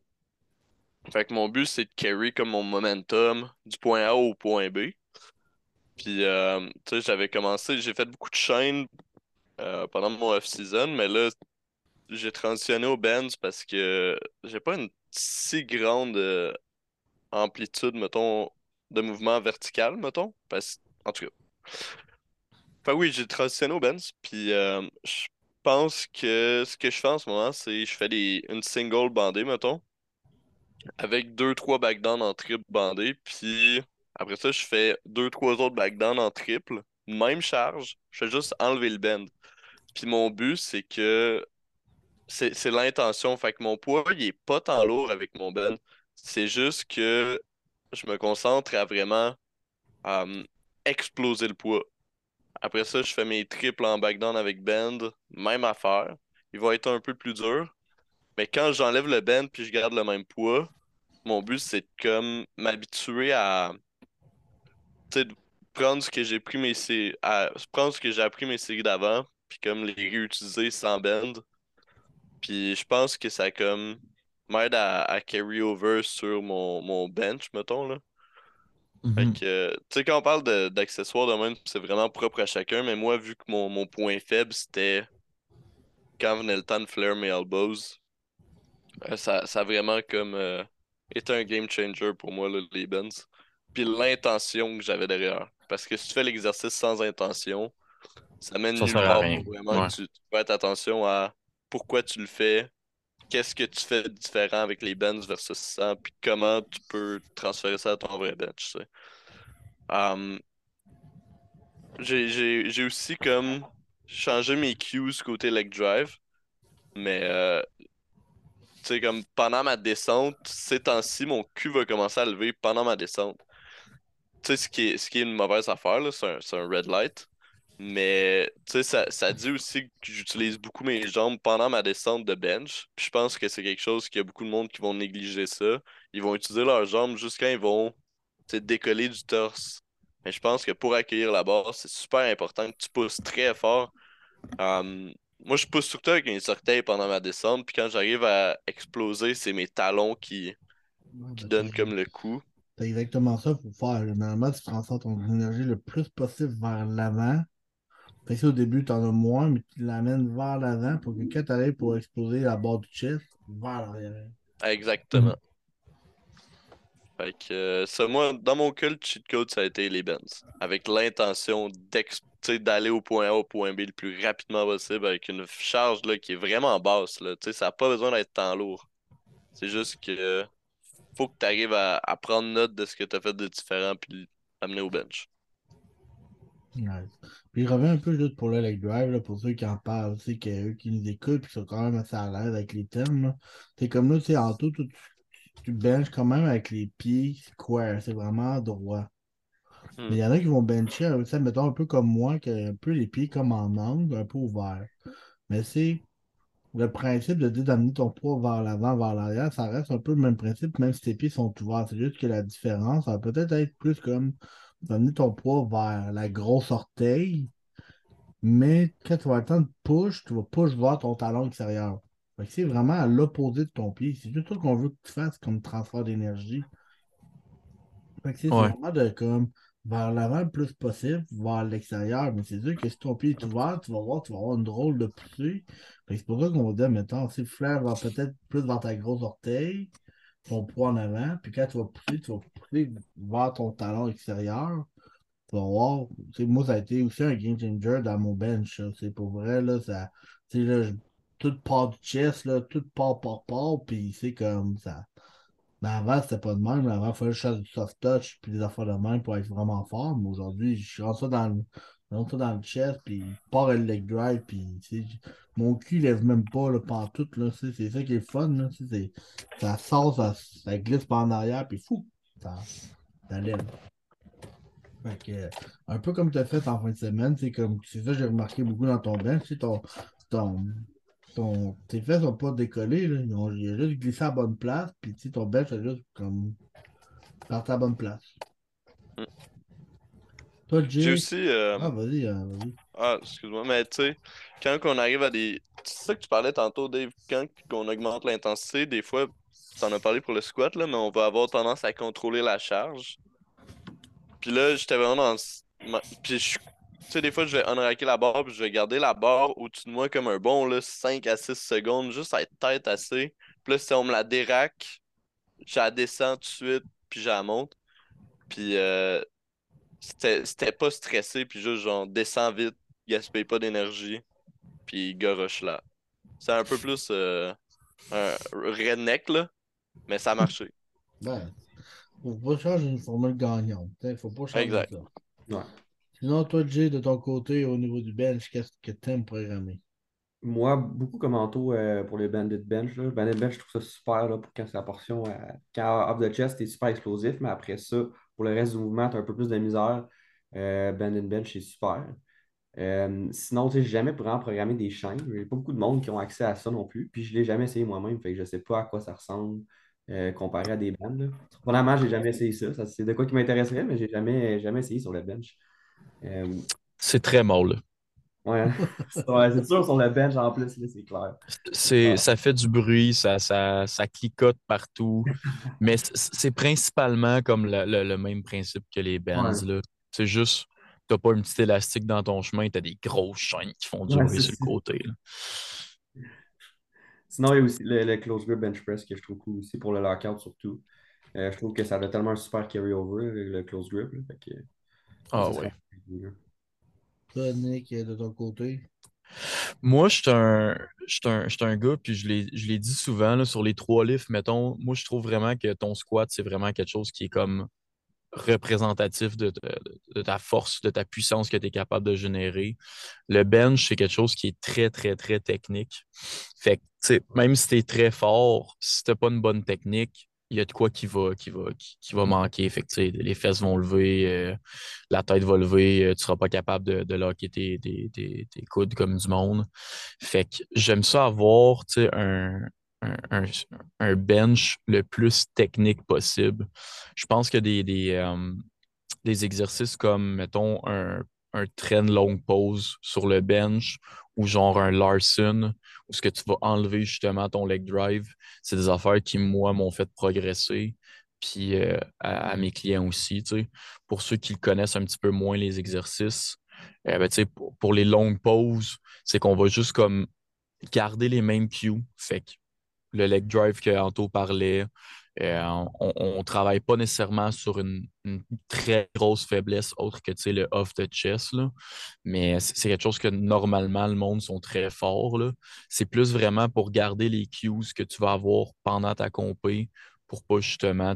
Fait que mon but, c'est de carry comme mon momentum du point A au point B. Puis, euh, tu sais, j'avais commencé, j'ai fait beaucoup de chaînes euh, pendant mon off-season, mais là, j'ai transitionné au bench parce que j'ai pas une si grande euh, amplitude, mettons, de mouvement vertical, mettons. Parce... En tout cas. Fait oui, j'ai transitionné au bench, puis euh, je pense que ce que je fais en ce moment, c'est je fais des... une single bandée, mettons, avec deux, trois backdowns en triple bandée, puis après ça, je fais deux, trois autres backdowns en triple, même charge, je fais juste enlever le bend. Puis mon but, c'est que c'est l'intention, fait que mon poids, il est pas tant lourd avec mon bend. C'est juste que je me concentre à vraiment euh, exploser le poids. Après ça, je fais mes triples en backdown avec bend, même affaire. Il va être un peu plus dur. Mais quand j'enlève le bend puis je garde le même poids, mon but c'est comme m'habituer à de prendre ce que j'ai pris mes sé- à prendre ce que j'ai appris mes séries d'avant puis comme les réutiliser sans bend. Puis je pense que ça comme m'aide à, à carry over sur mon, mon bench, mettons là. Fait Mhm. que, tu sais, quand on parle de- d'accessoires de même, c'est vraiment propre à chacun, mais moi, vu que mon, mon point faible, c'était quand venait le temps de flare mes elbows, euh, ça, ça a vraiment comme euh, été un game changer pour moi, là, les bends. Puis l'intention que j'avais derrière. Parce que si tu fais l'exercice sans intention, ça mène Ça nulle part vraiment Ouais. tu, tu fasses attention à pourquoi tu le fais, qu'est-ce que tu fais de différent avec les bends versus ça, puis comment tu peux transférer ça à ton vrai bench, tu sais. Um, j'ai, aussi comme changé mes cues côté leg drive, mais euh, tu sais, comme pendant ma descente, ces temps-ci, mon cul va commencer à lever pendant ma descente. Sais, ce qui est, ce qui est une mauvaise affaire, c'est un, un red light. Mais tu sais, ça, ça dit aussi que j'utilise beaucoup mes jambes pendant ma descente de bench. Puis je pense que c'est quelque chose qu'il y a beaucoup de monde qui vont négliger ça. Ils vont utiliser leurs jambes jusqu'à ils vont décoller du torse. Mais je pense que pour accueillir la barre, c'est super important que tu pousses très fort. Um, moi, je pousse surtout avec mes orteils pendant ma descente. Puis quand j'arrive à exploser, c'est mes talons qui, qui donnent comme le coup. C'est exactement ça qu'il faut faire. Normalement, tu transfères ton énergie le plus possible vers l'avant. Fait que au début, tu en as moins, mais tu l'amènes vers l'avant pour que quand tu arrives pour exploser la barre du chest, vers l'arrière. Exactement. Fait que euh, ça, moi, dans mon le cheat code, ça a été les bends. Avec l'intention d'aller au point A, au point B le plus rapidement possible avec une charge là, qui est vraiment basse. Là. Ça n'a pas besoin d'être tant lourd. C'est juste que faut que tu arrives à, à prendre note de ce que tu as fait de différent puis l'amener au bench. Nice. Puis je reviens un peu juste pour le leg drive, là, pour ceux qui en parlent, tu sais, que- eux qui nous écoutent, puis qui sont quand même assez à l'aise avec les termes. là. C'est comme là, tu sais, en tout, tu, tu benches quand même avec les pieds square, c'est vraiment droit. Hmm. Mais il y en a qui vont bencher, mettons un peu comme moi, qui a un peu les pieds comme en angle, un peu ouverts. Mais c'est le principe de dire d'amener ton poids vers l'avant, vers l'arrière, ça reste un peu le même principe, même si tes pieds sont ouverts. C'est juste que la différence, ça va peut-être être plus comme d'amener ton poids vers la grosse orteil, mais quand tu vas le temps de push, tu vas push vers ton talon extérieur. C'est vraiment à l'opposé de ton pied. C'est juste ça qu'on veut que tu fasses comme transfert d'énergie. C'est c'est Ouais. vraiment de comme vers l'avant le plus possible, vers l'extérieur. Mais c'est sûr que si ton pied est ouvert, tu vas voir, tu vas avoir une drôle de poussée. C'est pour ça qu'on va dire, mettons, si flair va peut-être plus vers ta grosse orteil, ton poids en avant, puis quand tu vas pousser, tu vas pousser vers ton talon extérieur. Tu vas voir, moi, ça a été aussi un game changer dans mon bench. C'est pour vrai, là, ça. Tu sais, là, tout part du chest, là, tout part par part, puis c'est comme ça. Mais avant, c'était pas de même. Avant, il fallait que je fasse du soft touch puis des affaires de même pour être vraiment fort. Mais aujourd'hui, je rentre ça dans le, je rentre ça dans le chest, puis je pars le leg drive, puis mon cul lève même pas le pantoute. Là, c'est ça qui est fun. Là, ça sort, ça, ça glisse par en arrière, puis fou, ça, lève. Fait que, un peu comme tu as fait en fin de semaine, c'est ça que j'ai remarqué beaucoup dans ton ton, ton- tes fesses sont pas décollées, là. Ils ont, juste glissé à la bonne place, puis tu sais, ton bench a juste comme parti à la bonne place. Mm. Toi, J'ai Jay. aussi. euh, Ah, vas-y, euh, vas-y. Ah, excuse-moi, mais tu sais, quand on arrive à des. C'est ça que tu parlais tantôt, Dave, quand on augmente l'intensité, des fois, tu en as parlé pour le squat, là, mais on va avoir tendance à contrôler la charge. Puis là, j'étais vraiment dans. Puis je. Tu sais, des fois, je vais unracker la barre, puis je vais garder la barre au-dessus de moi comme un bon là, 5 à 6 secondes, juste à être tête assez. Puis là, si on me la déraque, je la descends tout de suite, puis je la monte. Puis euh, c'était c'était pas stressé, puis juste genre, descends vite, gaspille pas d'énergie, puis garoche là. C'est un peu plus euh, un redneck, là, mais ça a marché. Ben, faut pas changer une formule gagnante. Il faut pas changer Exact. ça. Ouais. Sinon, toi, Jay, de ton côté, au niveau du bench, qu'est-ce que tu aimes programmer? Moi, beaucoup comme Anto euh, pour les Bandit Bench. Là. Bandit Bench, je trouve ça super là, pour quand c'est la portion. euh, quand off the chest, t'es super explosif, mais après ça, pour le reste du mouvement, t'as un peu plus de misère. Euh, Bandit Bench, c'est super. Euh, sinon, tu sais, jamais vraiment programmé des chaînes. Il n'y a pas beaucoup de monde qui ont accès à ça non plus. Puis je ne l'ai jamais essayé moi-même, fait que je ne sais pas à quoi ça ressemble euh, comparé à des bandes. Premièrement, je n'ai jamais essayé ça. Ça, c'est de quoi qui m'intéresserait, mais je n'ai jamais, jamais essayé sur le bench. Euh, C'est très molle. ouais, c'est ouais, c'est sûr sur le bench en plus, là, c'est clair. C'est, Ah. Ça fait du bruit, ça, ça, ça clicote partout. Mais c'est principalement comme le, le- le même principe que les bands. Ouais. là. C'est juste, t'as pas un petit élastique dans ton chemin, t'as des grosses chaînes qui font du Ouais, bruit sur le côté. là. Sinon, il y a aussi le, le close grip bench press que je trouve cool aussi pour le lockout surtout. Euh, je trouve que ça a tellement un super carry-over, le, le close grip. là, fait que, Ah là. Toi, Nick, de ton côté? Moi, je suis un, gars, puis je l'ai, je l'ai dit souvent, là, sur les trois livres, mettons, moi, je trouve vraiment que ton squat, c'est vraiment quelque chose qui est comme représentatif de, ta- de ta force, de ta puissance que tu es capable de générer. Le bench, c'est quelque chose qui est très, très, très technique. Fait que, même si tu es très fort, si tu n'as pas une bonne technique, il y a de quoi qui va, qui va, qui, qui va manquer. Fait que, tu sais, les fesses vont lever, euh, la tête va lever, euh, tu seras pas capable de, de locker tes, tes, tes- tes coudes comme du monde. Fait que j'aime ça avoir, un, un, un- un bench le plus technique possible. Je pense que des, des, euh, des exercices comme, mettons, un, un train longue pause sur le bench ou genre un Larson, où ce que tu vas enlever justement ton leg drive, c'est des affaires qui, moi, m'ont fait progresser. Puis euh, à, mes clients aussi, tu sais. Pour ceux qui connaissent un petit peu moins les exercices, euh, ben, pour, pour les longues pauses, c'est qu'on va juste comme garder les mêmes cues. Fait que le leg drive que Anto parlait, euh, on ne travaille pas nécessairement sur une, très grosse faiblesse autre que le off the chest, là. mais c'est quelque chose que normalement le monde sont très forts. C'est plus vraiment pour garder les cues que tu vas avoir pendant ta compé pour pas justement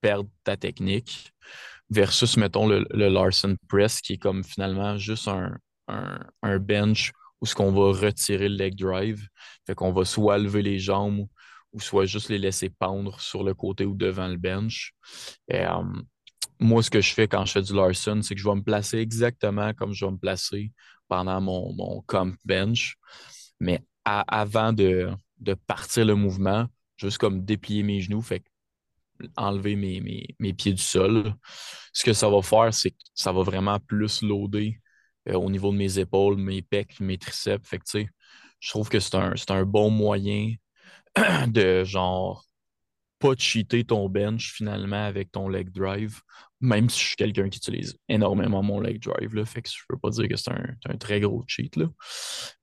perdre ta technique. versus, mettons, le, le Larson Press, qui est comme finalement juste un, un, un bench où ce qu'on va retirer le leg drive. Fait qu'on va soit lever les jambes ou soit juste les laisser pendre sur le côté ou devant le bench. Et, euh, moi, ce que je fais quand je fais du Larson, c'est que je vais me placer exactement comme je vais me placer pendant mon, mon comp bench. Mais avant de, de, partir le mouvement, juste comme déplier mes genoux, fait enlever mes, mes, mes, pieds du sol. Ce que ça va faire, c'est que ça va vraiment plus loader euh, au niveau de mes épaules, mes pecs, mes triceps. Fait je trouve que c'est un, un bon moyen de genre pas cheater ton bench finalement avec ton leg drive, même si je suis quelqu'un qui utilise énormément mon leg drive. Là, fait que je peux pas dire que c'est un, très gros cheat. Là.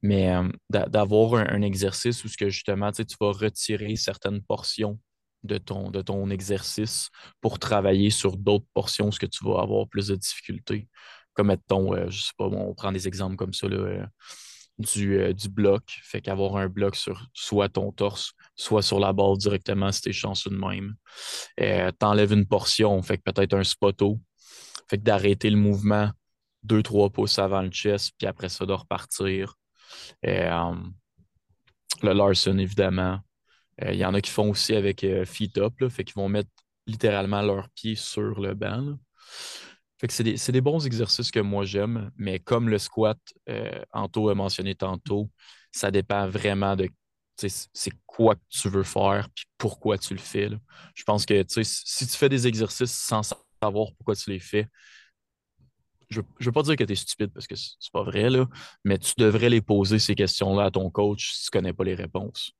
Mais euh, d'avoir un, exercice où ce que justement tu vas retirer certaines portions de ton, de ton exercice pour travailler sur d'autres portions où ce que tu vas avoir plus de difficultés. Comme mettons, euh, je sais pas, on prend des exemples comme ça. Là, euh, du, du, bloc. Fait qu'avoir un bloc sur soit ton torse, soit sur la barre directement si t'es chanceux de même. Euh, T'enlèves une portion, fait que peut-être un spotto. Fait que d'arrêter le mouvement deux, trois pouces avant le chest, puis après ça de repartir. Euh, le Larson, évidemment. Il euh, y en a qui font aussi avec euh, feet up, là, fait qu'ils vont mettre littéralement leurs pieds sur le banc. C'est des, bons exercices que moi j'aime, mais comme le squat, Anto a mentionné tantôt, ça dépend vraiment de c'est quoi que tu veux faire puis pourquoi tu le fais. Je pense que si tu fais des exercices sans savoir pourquoi tu les fais, je ne veux pas dire que tu es stupide parce que c'est pas vrai, là, mais tu devrais les poser ces questions-là à ton coach si tu ne connais pas les réponses.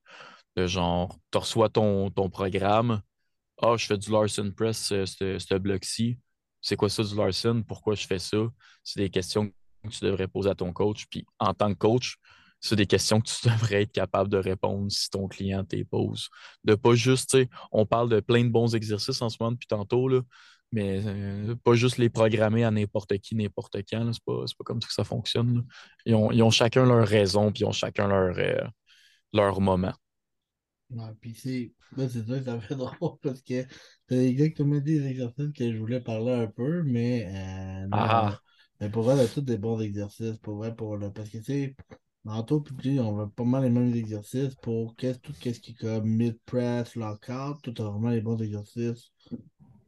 De genre, tu reçois ton, ton programme. Ah, je fais du Larson Press, ce bloc-ci. C'est quoi ça du Larson? Pourquoi je fais ça? C'est des questions que tu devrais poser à ton coach. Puis en tant que coach, c'est des questions que tu devrais être capable de répondre si ton client te pose. De pas juste, on parle de plein de bons exercices en ce moment depuis tantôt, là, mais euh, pas juste les programmer à n'importe qui, n'importe quand. C'est pas, pas comme ça que ça fonctionne. Ils ont, ils chacun leur raison, puis ils ont chacun leur, euh, leur moment. Ouais, puis c'est. c'est ça, ça fait drôle parce que c'est exactement des exercices que je voulais parler un peu, mais euh, ah. mais pour vrai, c'est tous des bons exercices, pour vrai, pour le. Parce que tu sais, Tantôt, puis on va pas mal les mêmes exercices pour tout ce qui est comme mid-press, lockout, tout a vraiment les bons exercices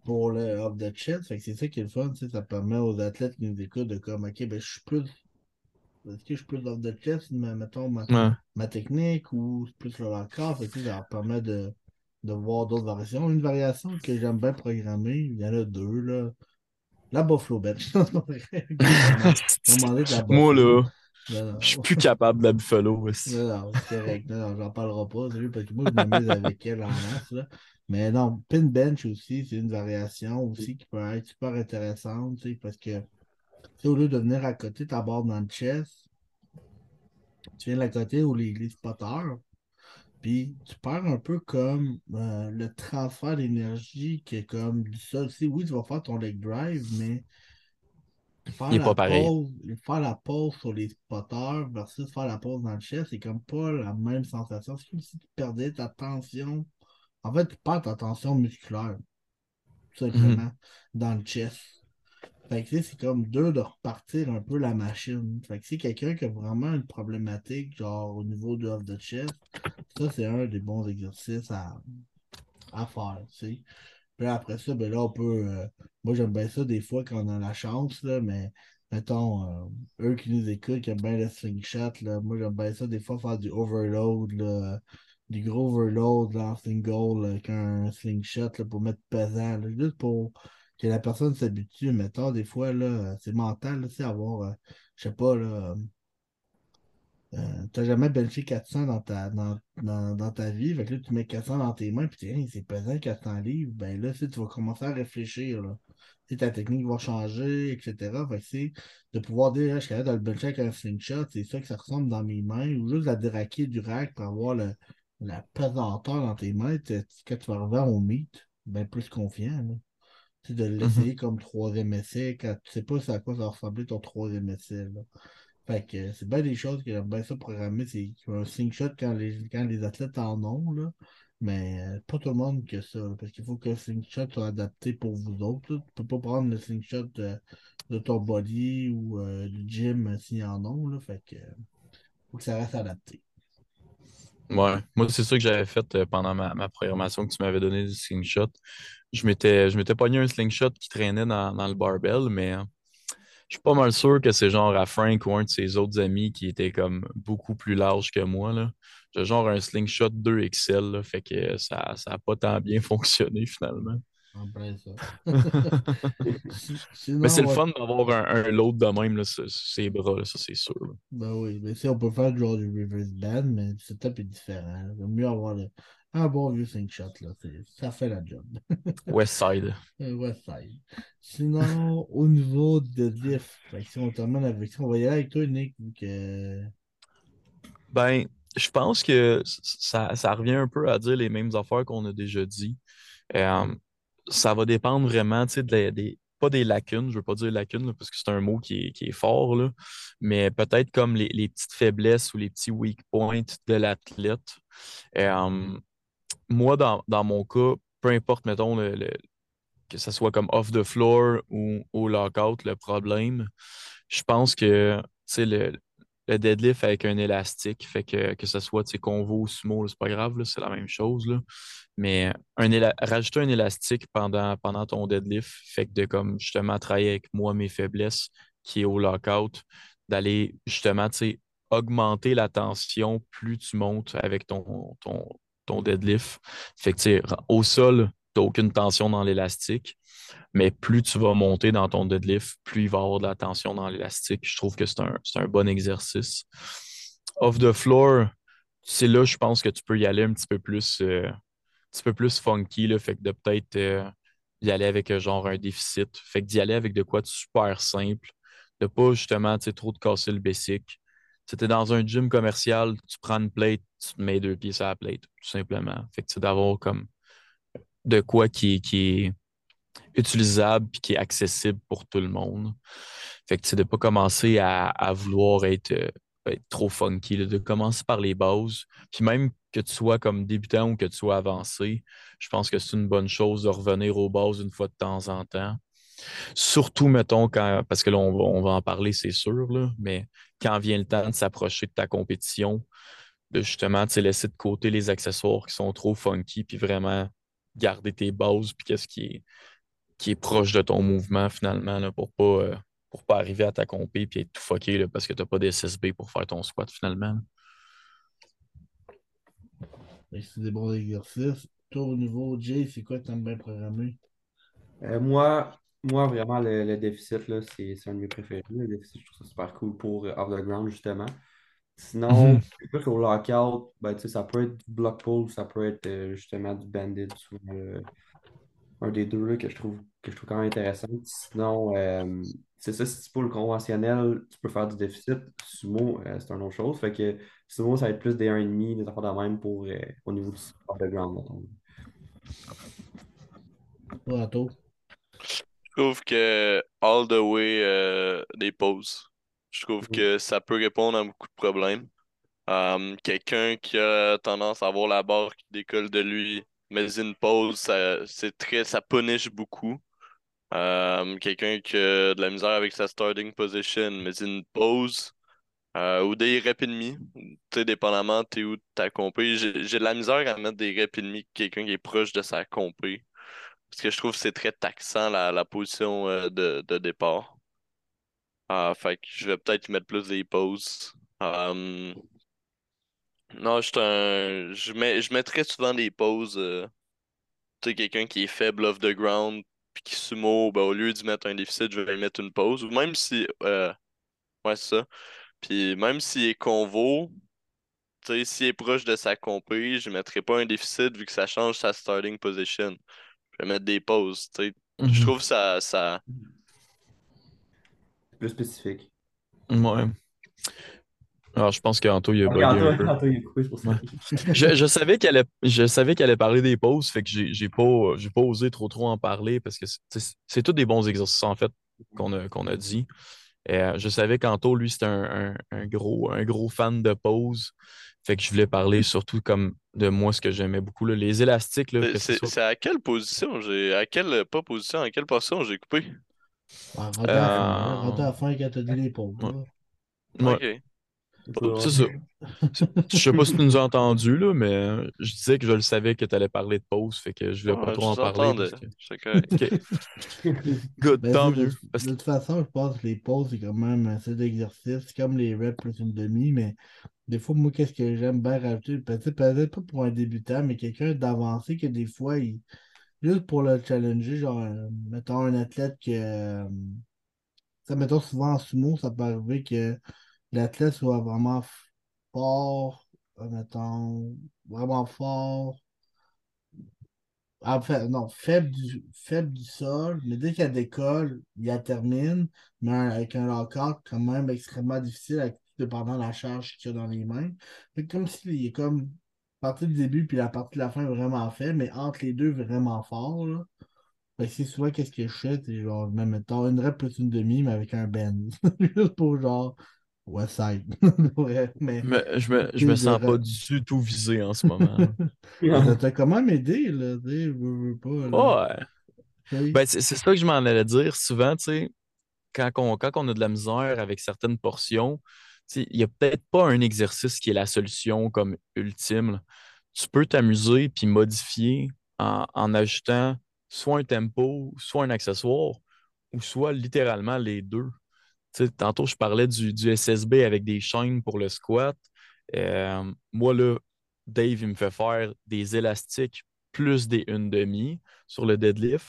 pour le off the chest. Fait que c'est ça qui est le fun, ça permet aux athlètes qui nous écoutent de comme OK, ben je suis plus. Est-ce que je suis plus the chest, mettons ma, ma technique ou plus le que ça leur permet de, de voir d'autres variations. Une variation que j'aime bien programmer, il y en a deux là. La Buffalo Bench. Moi là. Je suis plus capable de la Buffalo aussi. Non, non, c'est correct. Non, j'en parlerai pas, parce que moi, je m'amuse avec elle en masse. Là. Mais non, pin bench aussi, c'est une variation aussi qui peut être super intéressante, parce que au lieu de venir à côté ta barre dans le chest, tu viens de la côté où les, les spotters, puis tu perds un peu comme euh, le transfert d'énergie qui est comme du sol. Oui, tu vas faire ton leg drive, mais Faire il n'est pas. Pause, faire la pause sur les spotters versus faire la pause dans le chest, c'est comme pas la même sensation. C'est comme si tu perdais ta tension. En fait, tu perds ta tension musculaire, tout simplement, mhm. dans le chest. Fait que c'est comme deux de repartir un peu la machine. Fait que c'est quelqu'un qui a vraiment une problématique, genre au niveau de off the chest, ça c'est un des bons exercices à, à faire. Puis après ça, ben là, on peut. Euh, moi, j'aime bien ça des fois quand on a la chance, là, mais mettons, euh, eux qui nous écoutent, qui aiment bien le slingshot, là, moi, j'aime bien ça des fois faire du overload, là, du gros overload là, en single avec un slingshot là, pour mettre pesant, juste pour que la personne s'habitue. Mettons, des fois, là, c'est mental, c'est avoir, euh, je sais pas, là. Euh, tu n'as jamais benché 400 dans ta, dans, dans, ta vie. Fait que là, tu mets 400 dans tes mains, puis c'est pesant 400 livres. Ben là, tu vas commencer à réfléchir. Là. ta technique va changer, etc. Fait que de pouvoir dire, je suis capable de le bencher avec un slingshot, c'est ça que ça ressemble dans mes mains, ou juste la déraquer du rack pour avoir le, la pesanteur dans tes mains. Quand tu vas arriver au meet, ben plus confiant. Là. De mm-hmm. l'essayer comme troisième essai quand tu sais pas à quoi ça va ressembler ton troisième essai. Là. Fait que c'est bien des choses que j'aime bien ça programmer. C'est un slingshot quand les, quand les athlètes en ont. Là. Mais euh, pas tout le monde que ça, parce qu'il faut que le slingshot soit adapté pour vous autres. là. Tu peux pas prendre le slingshot de, de ton body ou euh, du gym euh, s'il y en a. Là, fait que faut que ça reste adapté. Ouais, moi, c'est ça que j'avais fait euh, pendant ma, ma programmation que tu m'avais donné du slingshot. Je m'étais, je m'étais pogné un slingshot qui traînait dans, dans le barbell, mais euh, je suis pas mal sûr que c'est genre à Frank ou un de ses autres amis qui était comme beaucoup plus large que moi, là. J'ai genre un slingshot 2XL, là, fait que ça, ça a pas tant bien fonctionné finalement. En plein ça. Si- Mais c'est le fun d'avoir un, un load de même, là, sur sur ses bras, là, ça c'est sûr. là. Ben oui, mais si on peut faire genre du reverse band, mais le setup est différent. Il vaut mieux avoir le- un bon vieux slingshot, là. c'est- Ça fait la job. West Side. Euh, West Side. Sinon, au niveau de diff, si on termine avec ça, on va y aller avec toi, Nick, que. Ben, je pense que ça, ça revient un peu à dire les mêmes affaires qu'on a déjà dit. Euh, ça va dépendre vraiment, tu sais, de des, pas des lacunes, je veux pas dire lacunes, là, parce que c'est un mot qui est, qui est fort, là, mais peut-être comme les, les petites faiblesses ou les petits weak points de l'athlète. Euh, moi, dans, dans mon cas, peu importe, mettons, le, le- que ce soit comme off the floor ou au lockout, le problème, je pense que, le, le deadlift avec un élastique, fait que, que ce soit, convo ou sumo, c'est pas grave, c'est la même chose, là. Mais un rajouter un élastique pendant, pendant ton deadlift, fait que de comme justement travailler avec moi mes faiblesses, qui est au lockout, d'aller justement, augmenter la tension plus tu montes avec ton, ton, ton deadlift. Fait que, au sol, tu n'as aucune tension dans l'élastique, mais plus tu vas monter dans ton deadlift, plus il va y avoir de la tension dans l'élastique. Je trouve que c'est un, un bon exercice. Off the floor, c'est là, je pense que tu peux y aller un petit peu plus, euh, un petit peu plus funky, là, fait que de peut-être euh, y aller avec euh, genre un déficit. Fait que d'y aller avec de quoi de super simple, de pas justement, trop de casser le basic. Tu es dans un gym commercial, tu prends une plate, tu mets deux pieds sur la plate, tout simplement. Fait que c'est d'avoir comme de quoi qui, est utilisable puis qui est accessible pour tout le monde. Fait que c'est de pas commencer à, à vouloir être, euh, être trop funky, de commencer par les bases. Puis même que tu sois comme débutant ou que tu sois avancé, je pense que c'est une bonne chose de revenir aux bases une fois de temps en temps. Surtout, mettons, quand, parce que là, on va, on va en parler, c'est sûr, là, mais quand vient le temps de s'approcher de ta compétition, de justement, tu sais, laisser de côté les accessoires qui sont trop funky, puis vraiment garder tes bases, puis qu'est-ce qui est, qui est proche de ton mouvement, finalement, là, pour pas, euh, pour pas arriver à ta compé puis être tout fucké, là, parce que t'as pas d'SSB pour faire ton squat, finalement. Que C'est des bons exercices. Toi, au niveau Jay, c'est quoi que t'aimes bien programmer? Euh, moi, moi, vraiment, le, le déficit, là, c'est c'est un de mes préférés. Le déficit, je trouve ça super cool pour euh, off the ground, justement. Sinon, Mhm. plus au lockout, ben, tu sais, ça peut être du block pull, ça peut être euh, justement du banded, souvent, euh, un des deux là, que je trouve, que je trouve quand même intéressant. Sinon, euh, c'est ça, si tu pulls conventionnel, tu peux faire du déficit. Sumo, euh, c'est une autre chose. Fait que sumo, ça va être plus des 1,5, des affaires de même pour, euh, au niveau du off the ground? Je trouve que all the way euh, des pauses. Je trouve que ça peut répondre à beaucoup de problèmes. Euh, quelqu'un qui a tendance à avoir la barre qui décolle de lui, mais une pause, ça, c'est très, ça punish beaucoup. Euh, quelqu'un qui a de la misère avec sa starting position, mais une pause, euh, ou des reps et demi, tu dépendamment t'es où ta compé. J'ai, j'ai de la misère à mettre des reps et demi quelqu'un qui est proche de sa compé. Parce que je trouve que c'est très taxant la, la position euh, de, de départ. Ah, fait que je vais peut-être mettre plus des pauses. Euh, non, je un. Je mets, je mets très souvent des pauses. euh, tu sais, quelqu'un qui est faible off the ground, puis qui sumo, ben, au lieu d'y mettre un déficit, je vais mettre une pause. Ou même si. euh, ouais, c'est ça. Puis même s'il est convo, tu sais, s'il est proche de sa compé, je mettrai pas un déficit vu que ça change sa starting position. Je vais mettre des pauses, tu sais. Je Mhm. trouve ça, ça. Plus spécifique. Ouais. Alors, je pense qu'Anto, il a bugué un peu. Antoine, il est coupé, c'est pour ça. Ouais. Je, je savais qu'elle allait, je savais qu'elle allait parler des pauses, fait que j'ai j'ai pas, j'ai pas osé trop trop en parler parce que c'est tous des bons exercices en fait qu'on a, qu'on a dit. Et, euh, je savais qu'Anto, lui, c'était un, un- un gros, un gros fan de pauses. Fait que je voulais parler surtout comme de moi, ce que j'aimais beaucoup. là. Les élastiques, là, C'est- que ce C'est soit. c'est à quelle position j'ai. À quelle. Pas position, à quelle position j'ai coupé? Rendu à la fin, quand t'as dit les pauvres. Ouais. là. Ouais, Ok. c'est ça. Je sais pas si tu nous as entendu, là, mais je disais que je le savais que tu allais parler de pause, fait que je voulais pas Ouais, trop en parler. que-. Good, Ben, tant mieux. de, Parce de que- toute façon, je pense que les pauses, c'est quand même assez d'exercice. Comme les reps plus une demi, mais des fois, moi, qu'est-ce que j'aime bien rajouter? Peut-être pas pour un débutant, mais quelqu'un d'avancé que des fois, il... juste pour le challenger, genre, euh, mettons un athlète que. euh, ça, mettons souvent en sumo, ça peut arriver que l'athlète soit vraiment fort, euh, mettons, vraiment fort. En fait, non, faible du, faible du sol, mais dès qu'elle décolle, il la termine, mais avec un lock-out quand même extrêmement difficile, avec, dépendant de la charge qu'il y a dans les mains. Fait comme s'il est comme partie du début puis la partie de la fin vraiment faible, mais entre les deux vraiment fort. Là. Fait que c'est souvent qu'est-ce que je fais, c'est genre, même mettons une rep plus une demi, mais avec un bend. Juste pour genre, ouais, side. Mais Mais je me, je me sens pas du tout visé en ce moment. ça t'a quand même aidé, là, tu sais, veux pas, là. Ouais. Ben, c'est c'est ça que je m'en allais dire. Souvent, tu sais, quand on, quand on a de la misère avec certaines portions, il n'y a peut-être pas un exercice qui est la solution comme ultime. Tu peux t'amuser puis modifier en, en ajoutant soit un tempo, soit un accessoire, ou soit littéralement les deux. Tantôt, je parlais du, du SSB avec des chaînes pour le squat. Euh, moi, là, Dave, il me fait faire des élastiques plus des une demi sur le deadlift.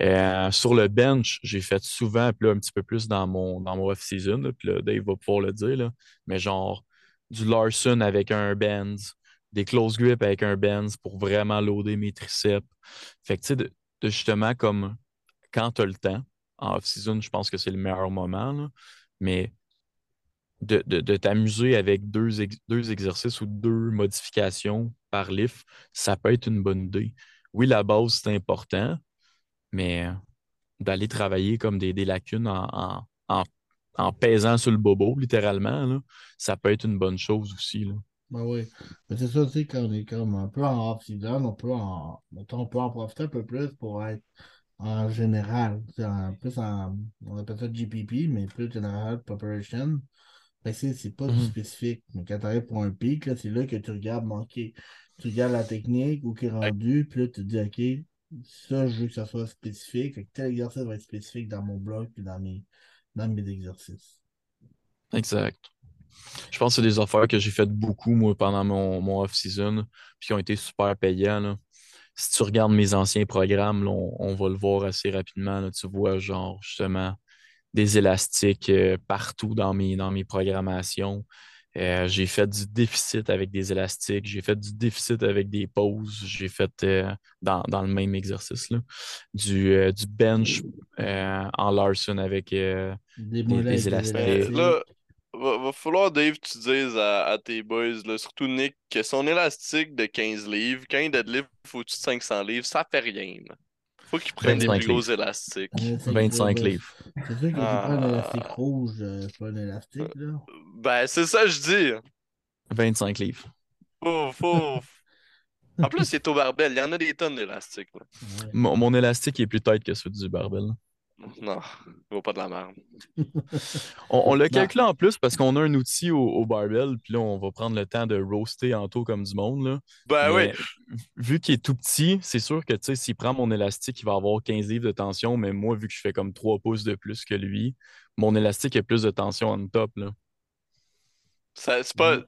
Euh, sur le bench, j'ai fait souvent, puis là, un petit peu plus dans mon, dans mon off-season, puis là, Dave va pouvoir le dire, là, mais genre du Larson avec un bend, des close grip avec un bend pour vraiment loader mes triceps. Fait que, tu sais, justement, comme quand tu as le temps, en off-season, je pense que c'est le meilleur moment, là, mais de, de- de t'amuser avec deux, deux exercices ou deux modifications par lift, ça peut être une bonne idée. Oui, la base, c'est important, mais d'aller travailler comme des, des lacunes en, en, en, en pesant sur le bobo, littéralement, là, ça peut être une bonne chose aussi. Là. Ben oui. Mais c'est ça, tu sais, quand on est comme un peu en off-season, on peut en, mettons, on peut en profiter un peu plus pour être en général. En, plus en, on appelle ça GPP, mais plus General Preparation. Fait que c'est pas du Mhm. spécifique. Mais quand tu arrives pour un pic, là, c'est là que tu regardes manquer. Tu regardes la technique où qui est rendu, puis là, tu te dis, OK, ça, je veux que ça soit spécifique. Tel exercice va être spécifique dans mon bloc puis dans mes, exercices. Exact. Je pense que c'est des affaires que j'ai faites beaucoup, moi, pendant mon, off-season, puis qui ont été super payants. là. Si tu regardes mes anciens programmes, on, on va le voir assez rapidement. là. Tu vois, genre, justement, des élastiques euh, partout dans mes, dans mes programmations. Euh, j'ai fait du déficit avec des élastiques, j'ai fait du déficit avec des pauses, j'ai fait euh, dans, dans le même exercice là, du, euh, du bench euh, en Larson avec euh, Des des élastiques. Là, va, va falloir, Dave, tu dises à, à tes boys, là, surtout Nick, que son élastique de 15 livres, quand il deadlift au-dessus de 500 livres, ça fait rien. là. Faut qu'il prenne des 25 plus gros élastiques. Un élastique 25 rouge, livres. C'est sûr que tu Ah. prends un élastique rouge, euh, c'est pas un élastique, là. Ben, c'est ça que je dis. 25 livres. Faut, faut... En plus, c'est au barbel. Il y en a des tonnes d'élastiques. Ouais. Mon, mon élastique est plus tête que celui du barbell. Non, il vaut pas de la merde. On, on l'a calculé en plus parce qu'on a un outil au, au barbell, puis là, on va prendre le temps de roaster en taux comme du monde. Là. Ben oui. Vu qu'il est tout petit, c'est sûr que s'il prend mon élastique, il va avoir 15 livres de tension, mais moi, vu que je fais comme 3 pouces de plus que lui, mon élastique a plus de tension en top. Là. Ça- C'est pas...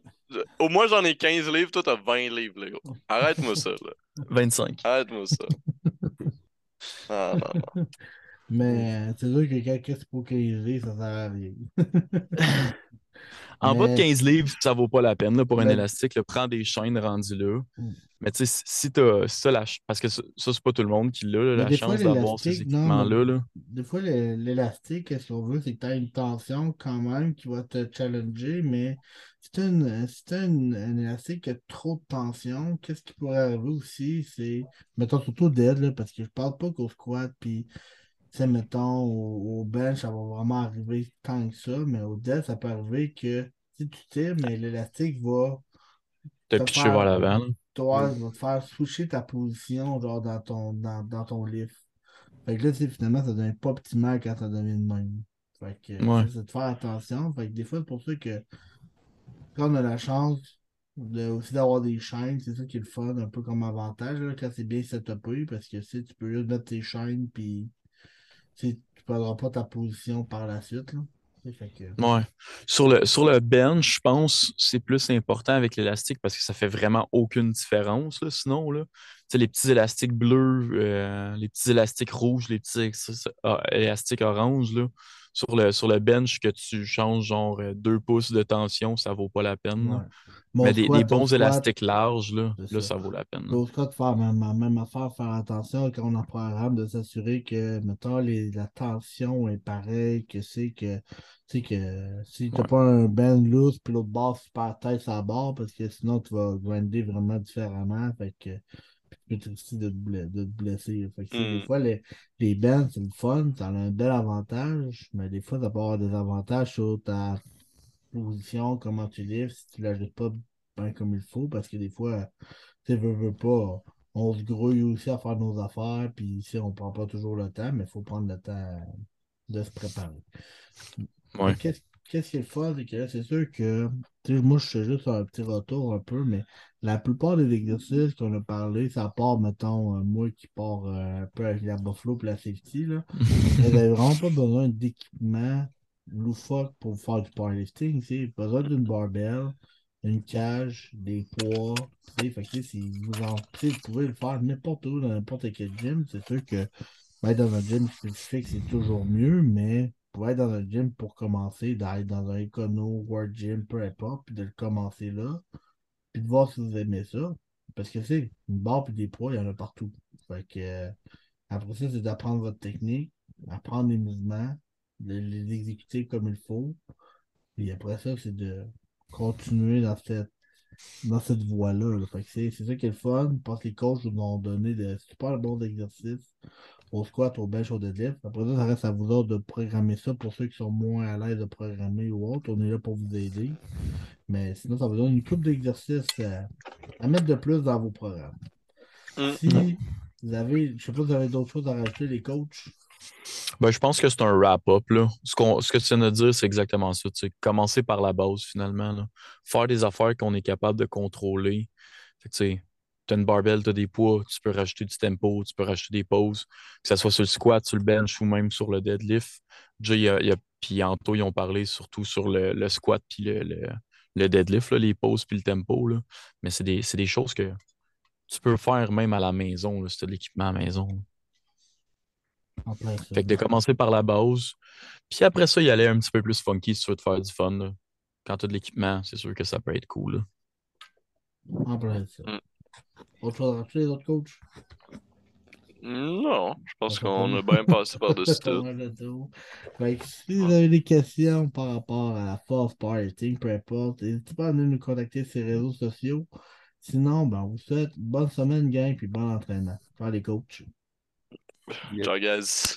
Au moins, j'en ai 15 livres, toi, t'as 20 livres, les gars. Arrête-moi ça, là. 25. Arrête-moi ça. Ah, non, non. Mais c'est sûr que quand qu'est-ce pour 15 livres, ça sert à rien. En bas de Mais- 15 livres, ça vaut pas la peine là, pour un Ben- élastique. là. prends des chaînes rendues là. Mm. Mais tu sais, si- t'as si t'as la Parce que ça, ça, c'est pas tout le monde qui l'a, la chance d'avoir ces équipements-là. là. Des fois, l'élastique, ce qu'on veut, c'est que tu as une tension quand même qui va te challenger, mais si tu as, une, si t'as une- un élastique qui a trop de tension, qu'est-ce qui pourrait arriver aussi, c'est, mettons surtout là, parce que je parle pas qu'au squat, puis, tu sais, mettons, au, au bench, ça va vraiment arriver tant que ça, mais au dead, ça peut arriver que si tu tires, mais l'élastique va te pitché faire- vers l'avant. toi, va te faire switcher ta position genre dans ton, dans, dans ton lift. Fait que là, finalement, ça devient pas optimal quand ça devient de même. Fait que Ouais. ça, c'est de faire attention. Fait que des fois, c'est pour ça que quand on a la chance de, aussi d'avoir des chaînes, c'est ça qui est le fun, un peu comme avantage, là, quand c'est bien setupé, parce que tu sais, tu peux juste mettre tes chaînes, puis tu tu perdras pas ta position par la suite. Là. Que, Ouais. Sur le, sur le bench, je pense c'est plus important avec l'élastique parce que ça fait vraiment aucune différence. là, sinon, là. Les petits élastiques bleus, euh, les petits élastiques rouges, les petits ah, élastiques oranges, là, sur le, sur le bench que tu changes genre 2 pouces de tension, ça vaut pas la peine. ouais. Mais des, squat, des bons squat, élastiques larges, là, là, ça. ça vaut la peine. cas, de faire la même, même affaire, faire attention quand on en programme, de s'assurer que, mettons, les, la tension est pareille, que c'est que, tu sais, que si t'as Ouais. pas un band loose, puis l'autre barre super tête la barre, parce que sinon, tu vas grinder vraiment différemment, fait que, puis tu risquer de de te blesser. Fait que, des Mm. fois, les, les bands, c'est le fun, ça a un bel avantage, mais des fois, ça peut avoir des avantages sur ta position, comment tu livres, si tu l'ajustes pas bien comme il faut, parce que des fois, tu sais, veux, veux pas, on se grouille aussi à faire nos affaires, puis ici, on prend pas toujours le temps, mais il faut prendre le temps de se préparer. Ouais. Qu'est-ce qu'est-ce qui est le fun, c'est que c'est sûr que, moi, je fais juste un petit retour un peu, mais la plupart des exercices qu'on a parlé, ça part, mettons, euh, moi qui pars euh, un peu avec la Buffalo et la safety, là, vous n'avez vraiment pas besoin d'équipement loufoque pour faire du powerlifting. C'est besoin d'une barbell, une cage, des poids. Fait que, si vous, en, vous pouvez le faire n'importe où, dans n'importe quel gym. C'est sûr que être dans un gym spécifique, c'est toujours mieux, mais pour être dans un gym pour commencer, d'aller dans un Econo, World Gym, peu importe, puis de le commencer là, puis de voir si vous aimez ça. Parce que c'est une barre puis des poids, il y en a partout. Fait que, euh, après ça, c'est d'apprendre votre technique, apprendre les mouvements, de les exécuter comme il faut. Puis après ça, c'est de continuer dans cette, dans cette voie-là. là. Fait que c'est c'est ça qui est le fun. Pense que les coachs nous ont donné de super bons exercices au squat, au bench, au deadlift. Après ça, ça reste à vous autres de programmer ça pour ceux qui sont moins à l'aise de programmer ou autre. On est là pour vous aider. Mais sinon, ça vous donne une coupe d'exercices euh, à mettre de plus dans vos programmes. Mm. Si vous avez, je sais pas si vous avez d'autres choses à rajouter, les coachs. Ben, je pense que c'est un wrap-up. là. Ce, qu'on- ce que tu viens de dire, c'est exactement ça. tu sais, Commencer par la base, finalement. là. Faire des affaires qu'on est capable de contrôler. Fait que, tu sais, as une barbell, tu as des poids, tu peux rajouter du tempo, tu peux rajouter des pauses, que ce soit sur le squat, sur le bench ou même sur le deadlift. Déjà, il y a, il y a- puis Anto, ils ont parlé surtout sur le, le squat puis le, le, le deadlift, là, les pauses puis le tempo. Là. Mais c'est des, c'est des choses que tu peux faire même à la maison, là, si tu as de l'équipement à la maison. là. En plein ça. Fait que de commencer par la base. Puis après ça, y aller un petit peu plus funky si tu veux te faire du fun. là. Quand tu as de l'équipement, c'est sûr que ça peut être cool. là. En plein ça. Mm. Autre chose à rajouter, les autres coachs? Non, je pense qu'on pas a bien passé par-dessus tout. Fait que si vous avez des questions par rapport à la force powerlifting, peu importe, n'hésitez pas à venir nous contacter sur les réseaux sociaux. Sinon, ben, on vous souhaite bonne semaine, gang, puis bon entraînement. Faire les coachs. Ciao, guys.